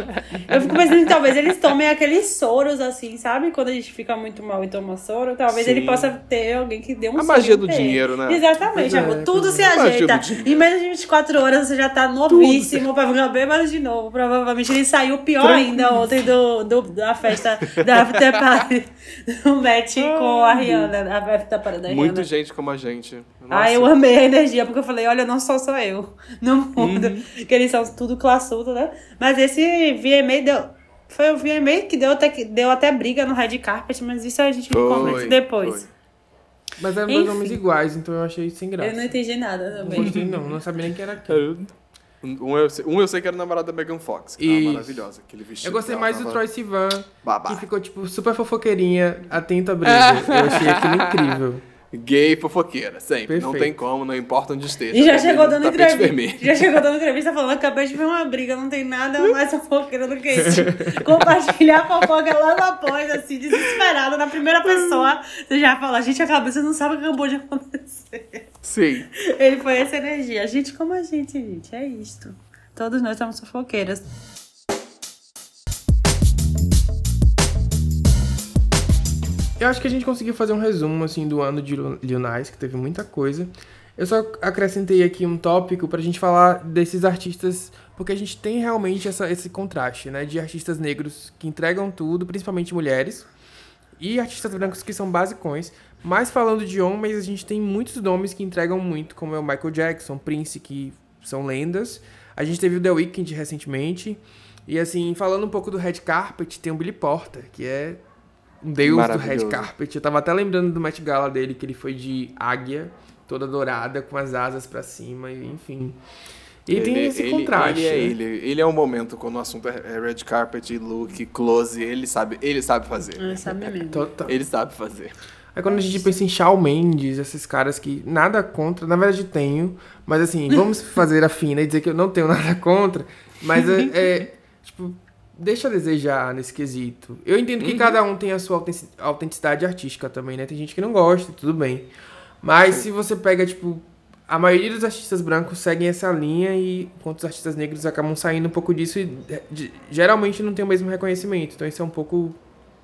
Eu fico pensando que talvez eles tomem aqueles soros assim, sabe? Quando a gente fica muito mal e toma soro, talvez Sim. ele possa ter alguém que dê um A magia do dinheiro, né? Exatamente, é, amor. Tudo se é. Magia ajeita. Em menos de 24 horas você já tá novíssimo pra ficar bêbado de novo. Provavelmente ele saiu pior ainda ontem do, do- da festa da [LAUGHS] after party do Matt com a Rihanna, a Beth da parada da Rihanna. Muita gente como a gente. Ah, eu Nossa. amei a energia, porque eu falei, olha, não sou só eu no [LAUGHS] mundo. Uhum. Que eles são tudo classudo, né? Mas esse VMA deu. Foi o VMA que deu até, que deu até briga no Red Carpet, mas isso a gente Foi, comenta depois. foi. Mas eram dois nomes iguais, então eu achei sem graça. Eu não entendi nada Não também. gostei, não. Não sabia nem que era aquilo. Um eu, sei, um eu sei que era namorado da Megan Fox, que tava maravilhosa. Aquele vestido. Eu gostei que mais do Troy Sivan, babá. que ficou, tipo, super fofoqueirinha, atento à briga. [LAUGHS] Eu achei aquilo incrível. Gay fofoqueira, sempre. Não Perfeito. tem como, não importa onde esteja. E já Tá chegou dando entrevista. vermelho. Já chegou dando entrevista falando, acabei de ver uma briga, não tem nada mais fofoqueira do que isso. [LAUGHS] Compartilhar a fofoca logo após, assim, desesperado, na primeira pessoa. Você já fala, gente, acabou, você não sabe o que acabou de acontecer. Sim. Ele foi essa energia. A gente como a gente, gente. É isto. Todos nós somos fofoqueiras. Eu acho que a gente conseguiu fazer um resumo, assim, do ano de Lil Nas, que teve muita coisa. Eu só acrescentei aqui um tópico pra gente falar desses artistas, porque a gente tem realmente essa, esse contraste, né? De artistas negros que entregam tudo, principalmente mulheres, e artistas brancos que são basicões. Mas falando de homens, a gente tem muitos nomes que entregam muito, como é o Michael Jackson, Prince, que são lendas. A gente teve o The Weeknd recentemente. E assim, falando um pouco do Red Carpet, tem o Billy Porter, que é um deus do Red. Carpet. Eu tava até lembrando do Met Gala dele, que ele foi de águia, toda dourada, com as asas pra cima, e enfim. E tem esse ele, contraste. Ele é, né? ele, ele é um momento quando o assunto é é red carpet, look, close, ele sabe, ele sabe fazer. Ah, sabe mesmo. Total. Ele sabe fazer. Aí quando a gente pensa em Shawn Mendes, esses caras que nada contra, na verdade tenho, mas assim, vamos [LAUGHS] fazer a fina e dizer que eu não tenho nada contra, mas é, é, [LAUGHS] tipo, deixa a desejar nesse quesito. Eu entendo que cada um tem a sua autentici- autenticidade artística também, né? Tem gente que não gosta, tudo bem. Mas se você pega, tipo, a maioria dos artistas brancos seguem essa linha e enquanto os artistas negros acabam saindo um pouco disso e de- geralmente não tem o mesmo reconhecimento. Então isso é um pouco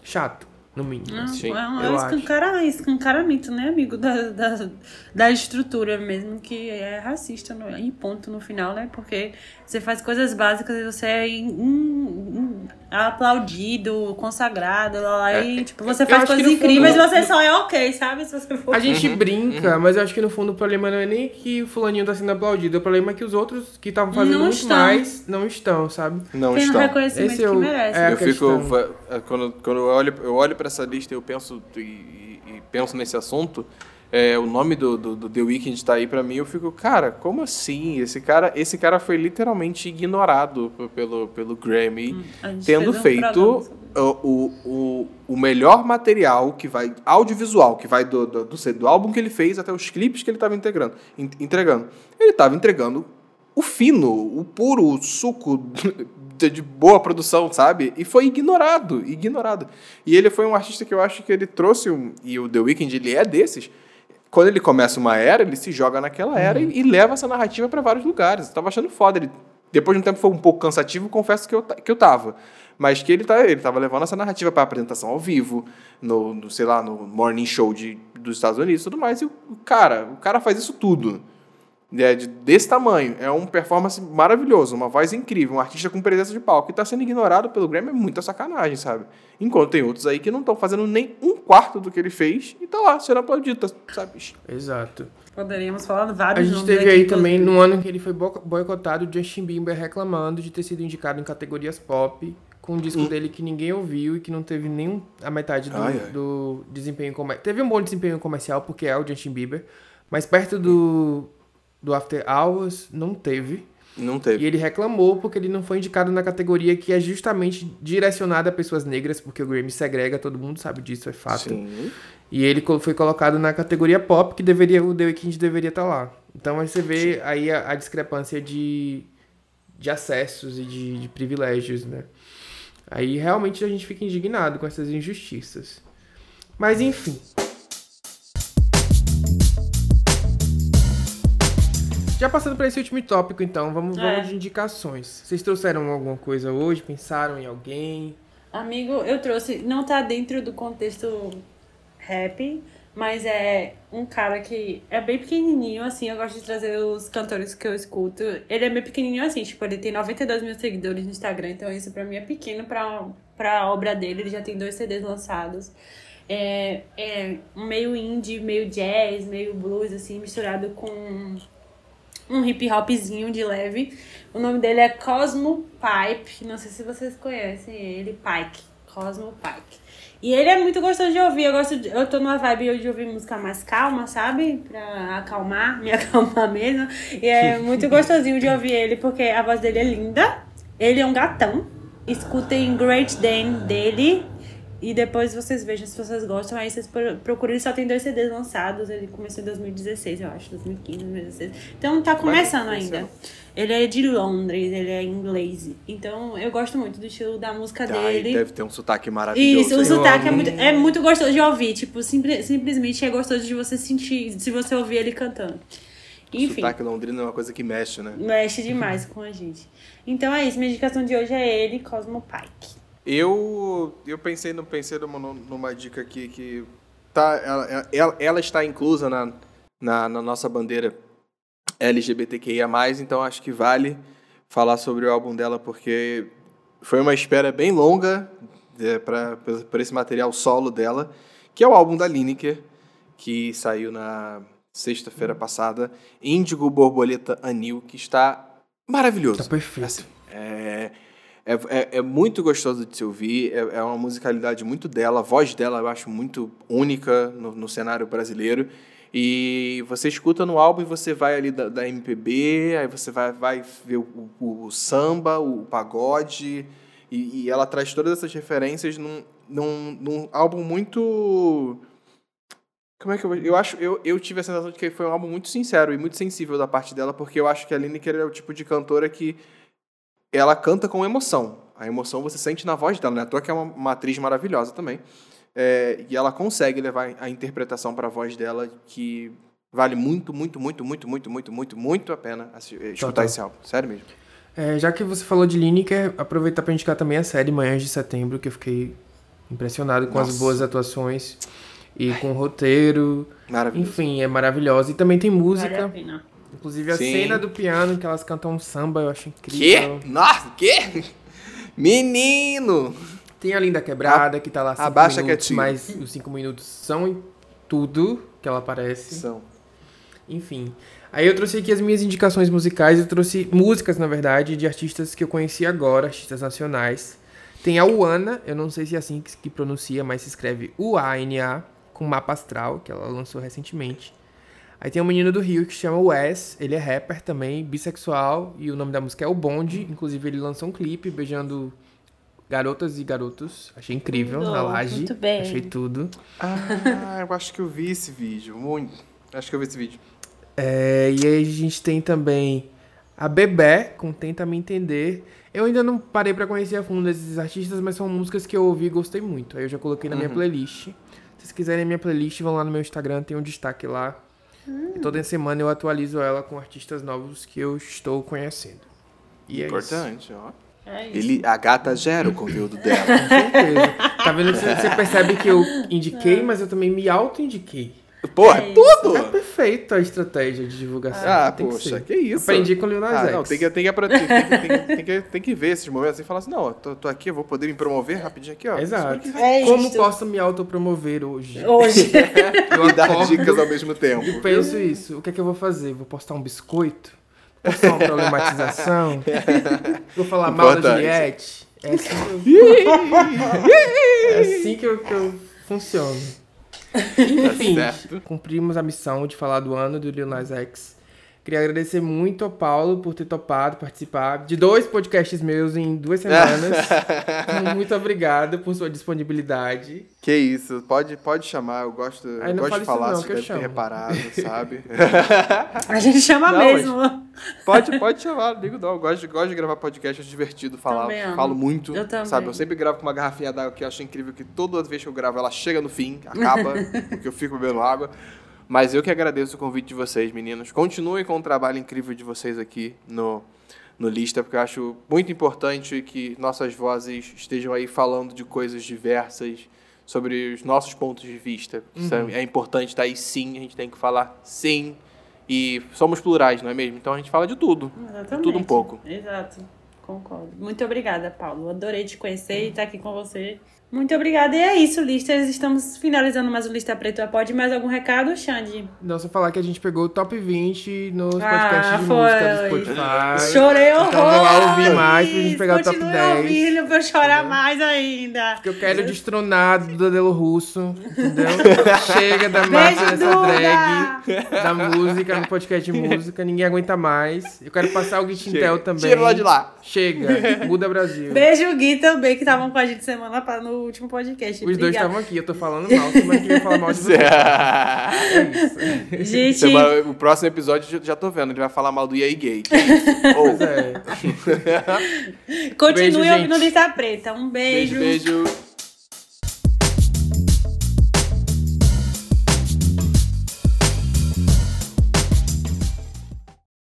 chato, no mínimo. Não, Sim, é um, é eu um acho. escancara- escancaramento, né, amigo? Da, da, da estrutura mesmo, que é racista no, em ponto no final, né? Porque você faz coisas básicas e você é in- in- aplaudido, consagrado, lá, lá, e tipo, você eu faz coisas no fundo- incríveis e você só é ok, sabe? Se você for. A gente Uhum, brinca, mas eu acho que no fundo o problema não é nem que o fulaninho tá sendo aplaudido, o problema é que os outros que estavam fazendo Não muito estão. mais não estão, sabe? Não Tem um estão. reconhecimento Esse é que merece. é eu fico. Quando, quando eu olho, eu olho pra essa lista eu penso e, e- penso nesse assunto. é, o nome do, do, do The Weeknd tá aí pra mim, eu fico, cara, como assim? Esse cara, esse cara foi literalmente ignorado pelo, pelo Grammy, gente tendo um feito o, o, o, melhor material que vai, audiovisual, que vai do, do, do, do álbum que ele fez até os clipes que ele tava integrando, en- entregando. Ele tava entregando o fino, o puro, o suco de, boa produção, sabe? E foi ignorado, ignorado. E ele foi um artista que eu acho que ele trouxe, um, e o The Weeknd, ele é desses, quando ele começa uma era, ele se joga naquela era e, e leva essa narrativa para vários lugares. Eu tava achando foda. Ele, depois de um tempo foi um pouco cansativo, confesso que eu, que eu tava. Mas que ele, tá, ele tava levando essa narrativa para apresentação ao vivo, no, no, sei lá, no morning show de, dos Estados Unidos e tudo mais. E o cara, o cara faz isso tudo. É de, desse tamanho. É um performance maravilhoso, uma voz incrível, um artista com presença de palco. E tá sendo ignorado pelo Grammy é muita sacanagem, sabe? Enquanto tem outros aí que não estão fazendo nem um quarto do que ele fez e tá lá sendo aplaudido, tá- sabe? Exato. Poderíamos falar A vários gente nomes teve aí também, no ano que ele foi bo- boicotado, o Justin Bieber reclamando de ter sido indicado em categorias pop, com um disco dele que ninguém ouviu e que não teve nem a metade do, Ai, ai. do desempenho comercial. Teve um bom desempenho comercial, porque é o Justin Bieber, mas perto do, do After Hours, não teve. Não E teve. ele reclamou porque ele não foi indicado na categoria que é justamente direcionada a pessoas negras, porque o Grammy segrega, todo mundo sabe disso, é fato. Sim. E ele foi colocado na categoria pop, que deveria o The Weeknd deveria estar lá. Então aí você vê aí a, a discrepância de, de acessos e de, de privilégios, né? Aí realmente a gente fica indignado com essas injustiças. Mas enfim. Já passando para esse último tópico, então, vamos, É. vamos de indicações. Vocês trouxeram alguma coisa hoje? Pensaram em alguém? Amigo, eu trouxe. Não tá dentro do contexto rap, mas é um cara que é bem pequenininho, assim. Eu gosto de trazer os cantores que eu escuto. Ele é bem pequenininho, assim. Tipo, ele tem 92 mil seguidores no Instagram, então isso pra mim é pequeno pra, pra obra dele. Ele já tem dois CDs lançados. É, é meio indie, meio jazz, meio blues, assim, misturado com um hip hopzinho de leve. O nome dele é Cosmo Pipe. Não sei se vocês conhecem ele, Pike. Cosmo Pike. E ele é muito gostoso de ouvir. Eu gosto de, eu tô numa vibe de ouvir música mais calma, sabe? Pra acalmar, [LAUGHS] me acalmar mesmo. E é [LAUGHS] muito gostosinho de ouvir ele, porque a voz dele é linda. Ele é um gatão. Escutem Great Dane dele. E depois vocês vejam se vocês gostam. Aí vocês procurem. Ele só tem dois CDs lançados. Ele começou em 2016, eu acho. 2015, 2016. Então tá começando ainda. Ele é de Londres, ele é inglês. Então eu gosto muito do estilo da música dele. deve ter um sotaque maravilhoso. Isso, o sotaque é muito, é muito gostoso de ouvir. Tipo, simple, simplesmente é gostoso de você sentir, se você ouvir ele cantando. Enfim. O sotaque londrino é uma coisa que mexe, né? Mexe demais com a gente. Então é isso. Minha indicação de hoje é ele, Cosmo Pike. Eu, eu pensei, no, pensei numa, numa dica aqui que tá, ela, ela, ela está inclusa na, na, na nossa bandeira LGBTQIA+, então acho que vale falar sobre o álbum dela, porque foi uma espera bem longa é, para por esse material solo dela, que é o álbum da Lineker, que saiu na sexta-feira passada, Índigo Borboleta Anil, que está maravilhoso. Tá perfeito. Assim, é, é, é, é, muito gostoso de se ouvir, é, é, uma musicalidade muito dela, a voz dela eu acho muito única no, no cenário brasileiro. E você escuta no álbum e você vai ali da, da MPB, aí você vai, vai ver o, o, o samba, o pagode, e, e, ela traz todas essas referências num, num, num álbum muito. Como é que eu. Eu acho. Eu, eu tive a sensação de que foi um álbum muito sincero e muito sensível da parte dela, porque eu acho que a Lineker é o tipo de cantora que ela canta com emoção. A emoção você sente na voz dela, né? À toa que é uma, uma atriz maravilhosa também. É, e ela consegue levar a interpretação para a voz dela que vale muito, muito, muito, muito, muito, muito, muito, muito a pena escutar esse álbum. Sério mesmo. É, já que você falou de Lineker, aproveitar para indicar também a série Manhãs de Setembro, que eu fiquei impressionado com Nossa. as boas atuações e com o roteiro. Maravilhoso. Enfim, é maravilhosa. E também tem música. Vale Inclusive a Sim. cena do piano que elas cantam um samba, eu acho incrível. Que? Nossa, que? Menino! Tem a Linda Quebrada, a, que tá lá cinco abaixa minutos, quietinho. mas os cinco minutos são em tudo que ela aparece. São. Enfim. Aí eu trouxe aqui as minhas indicações musicais. Eu trouxe músicas, na verdade, de artistas que eu conheci agora, artistas nacionais. Tem a Uana, eu não sei se é assim que, que pronuncia, mas se escreve U-A-N-A, com Mapa Astral, que ela lançou recentemente. Aí tem um menino do Rio que se chama Wes, ele é rapper também, bissexual, e o nome da música é O Bonde. Inclusive, ele lançou um clipe beijando garotas e garotos. Achei incrível na laje. Muito bem. Achei tudo. Ah, eu acho que eu vi esse vídeo. Muito. Acho que eu vi esse vídeo. É, e aí a gente tem também a Bebé, com Tenta Me Entender. Eu ainda não parei para conhecer a fundo esses artistas, mas são músicas que eu ouvi e gostei muito. Aí eu já coloquei na uhum. minha playlist. Se vocês quiserem a minha playlist, vão lá no meu Instagram, tem um destaque lá. Hum. E toda semana eu atualizo ela com artistas novos que eu estou conhecendo. E é Importante, ó. É Ele, a gata gera o conteúdo [LAUGHS] dela. Com certeza. Tá vendo? Você percebe que eu indiquei, mas eu também me auto-indiquei. Porra, é tudo! É perfeito a estratégia de divulgação. Ah, tem poxa, que, que, isso. Aprendi com o Leonardo ah, Não, tem que, tem, que, tem, que, tem que ver esses momentos e falar assim, não, tô, tô aqui, eu vou poder me promover rapidinho aqui, ó. Exato. É Como posso me autopromover hoje? Hoje. [LAUGHS] eu [LAUGHS] e dar dicas ao mesmo tempo. E penso isso, o que é que eu vou fazer? Vou postar um biscoito? Postar uma problematização? [LAUGHS] vou falar Importante. mal da Juliette? É assim que eu, é assim que eu, que eu funciono. Enfim, tá cumprimos a missão de falar do ano do Lil Nas X. Queria agradecer muito ao Paulo por ter topado participar de dois podcasts meus em duas [LAUGHS] semanas. muito obrigado por sua disponibilidade. Que isso, pode, pode chamar, eu gosto, eu gosto de falar, você deve ter reparado, sabe? [LAUGHS] A gente chama não, mesmo. Pode, pode chamar, não ligo não, eu gosto, gosto de gravar podcast, é divertido falar, falo muito, eu sabe? Eu sempre gravo com uma garrafinha d'água que eu acho incrível, que toda vez que eu gravo ela chega no fim, acaba, [LAUGHS] porque eu fico bebendo água. Mas eu que agradeço o convite de vocês, meninos. Continuem com o trabalho incrível de vocês aqui no, no Lista, porque eu acho muito importante que nossas vozes estejam aí falando de coisas diversas, sobre os nossos pontos de vista. Uhum. É importante estar tá aí sim, a gente tem que falar sim. E somos plurais, não é mesmo? Então a gente fala de tudo. Exatamente. De tudo um pouco. Exato. Concordo. Muito obrigada, Paulo. Adorei te conhecer e estar aqui com você. Muito obrigada. E é isso, listas. Estamos finalizando mais o Lista Preta Pode mais algum recado, Xande? Não, só falar que a gente pegou o top 20 nos Ah, podcasts de foi. música do Spotify. Chorei horror. Então vou lá ouvir mais pra gente pegar o top Continue 10. ouvindo pra eu chorar mais ainda. Porque eu quero destronar do Danilo Russo, entendeu? [LAUGHS] Chega da Beijo, dessa drag, da música, no podcast de música, ninguém aguenta mais. Eu quero passar o Git Intel também. Tira lá de lá. Chega, muda Brasil. Beijo, Gui, também, que estavam com a gente semana pa- último podcast. Os dois Obrigada. estavam aqui, eu tô falando mal, semana que vem eu falar mal de você. [LAUGHS] [LAUGHS] É isso. Gente, Semana- o próximo episódio eu já tô vendo, ele vai falar mal do EA Gay. [LAUGHS] Ou, Pois é. continue Beijo, ouvindo. Lista Preta. Um beijo, beijo. beijo.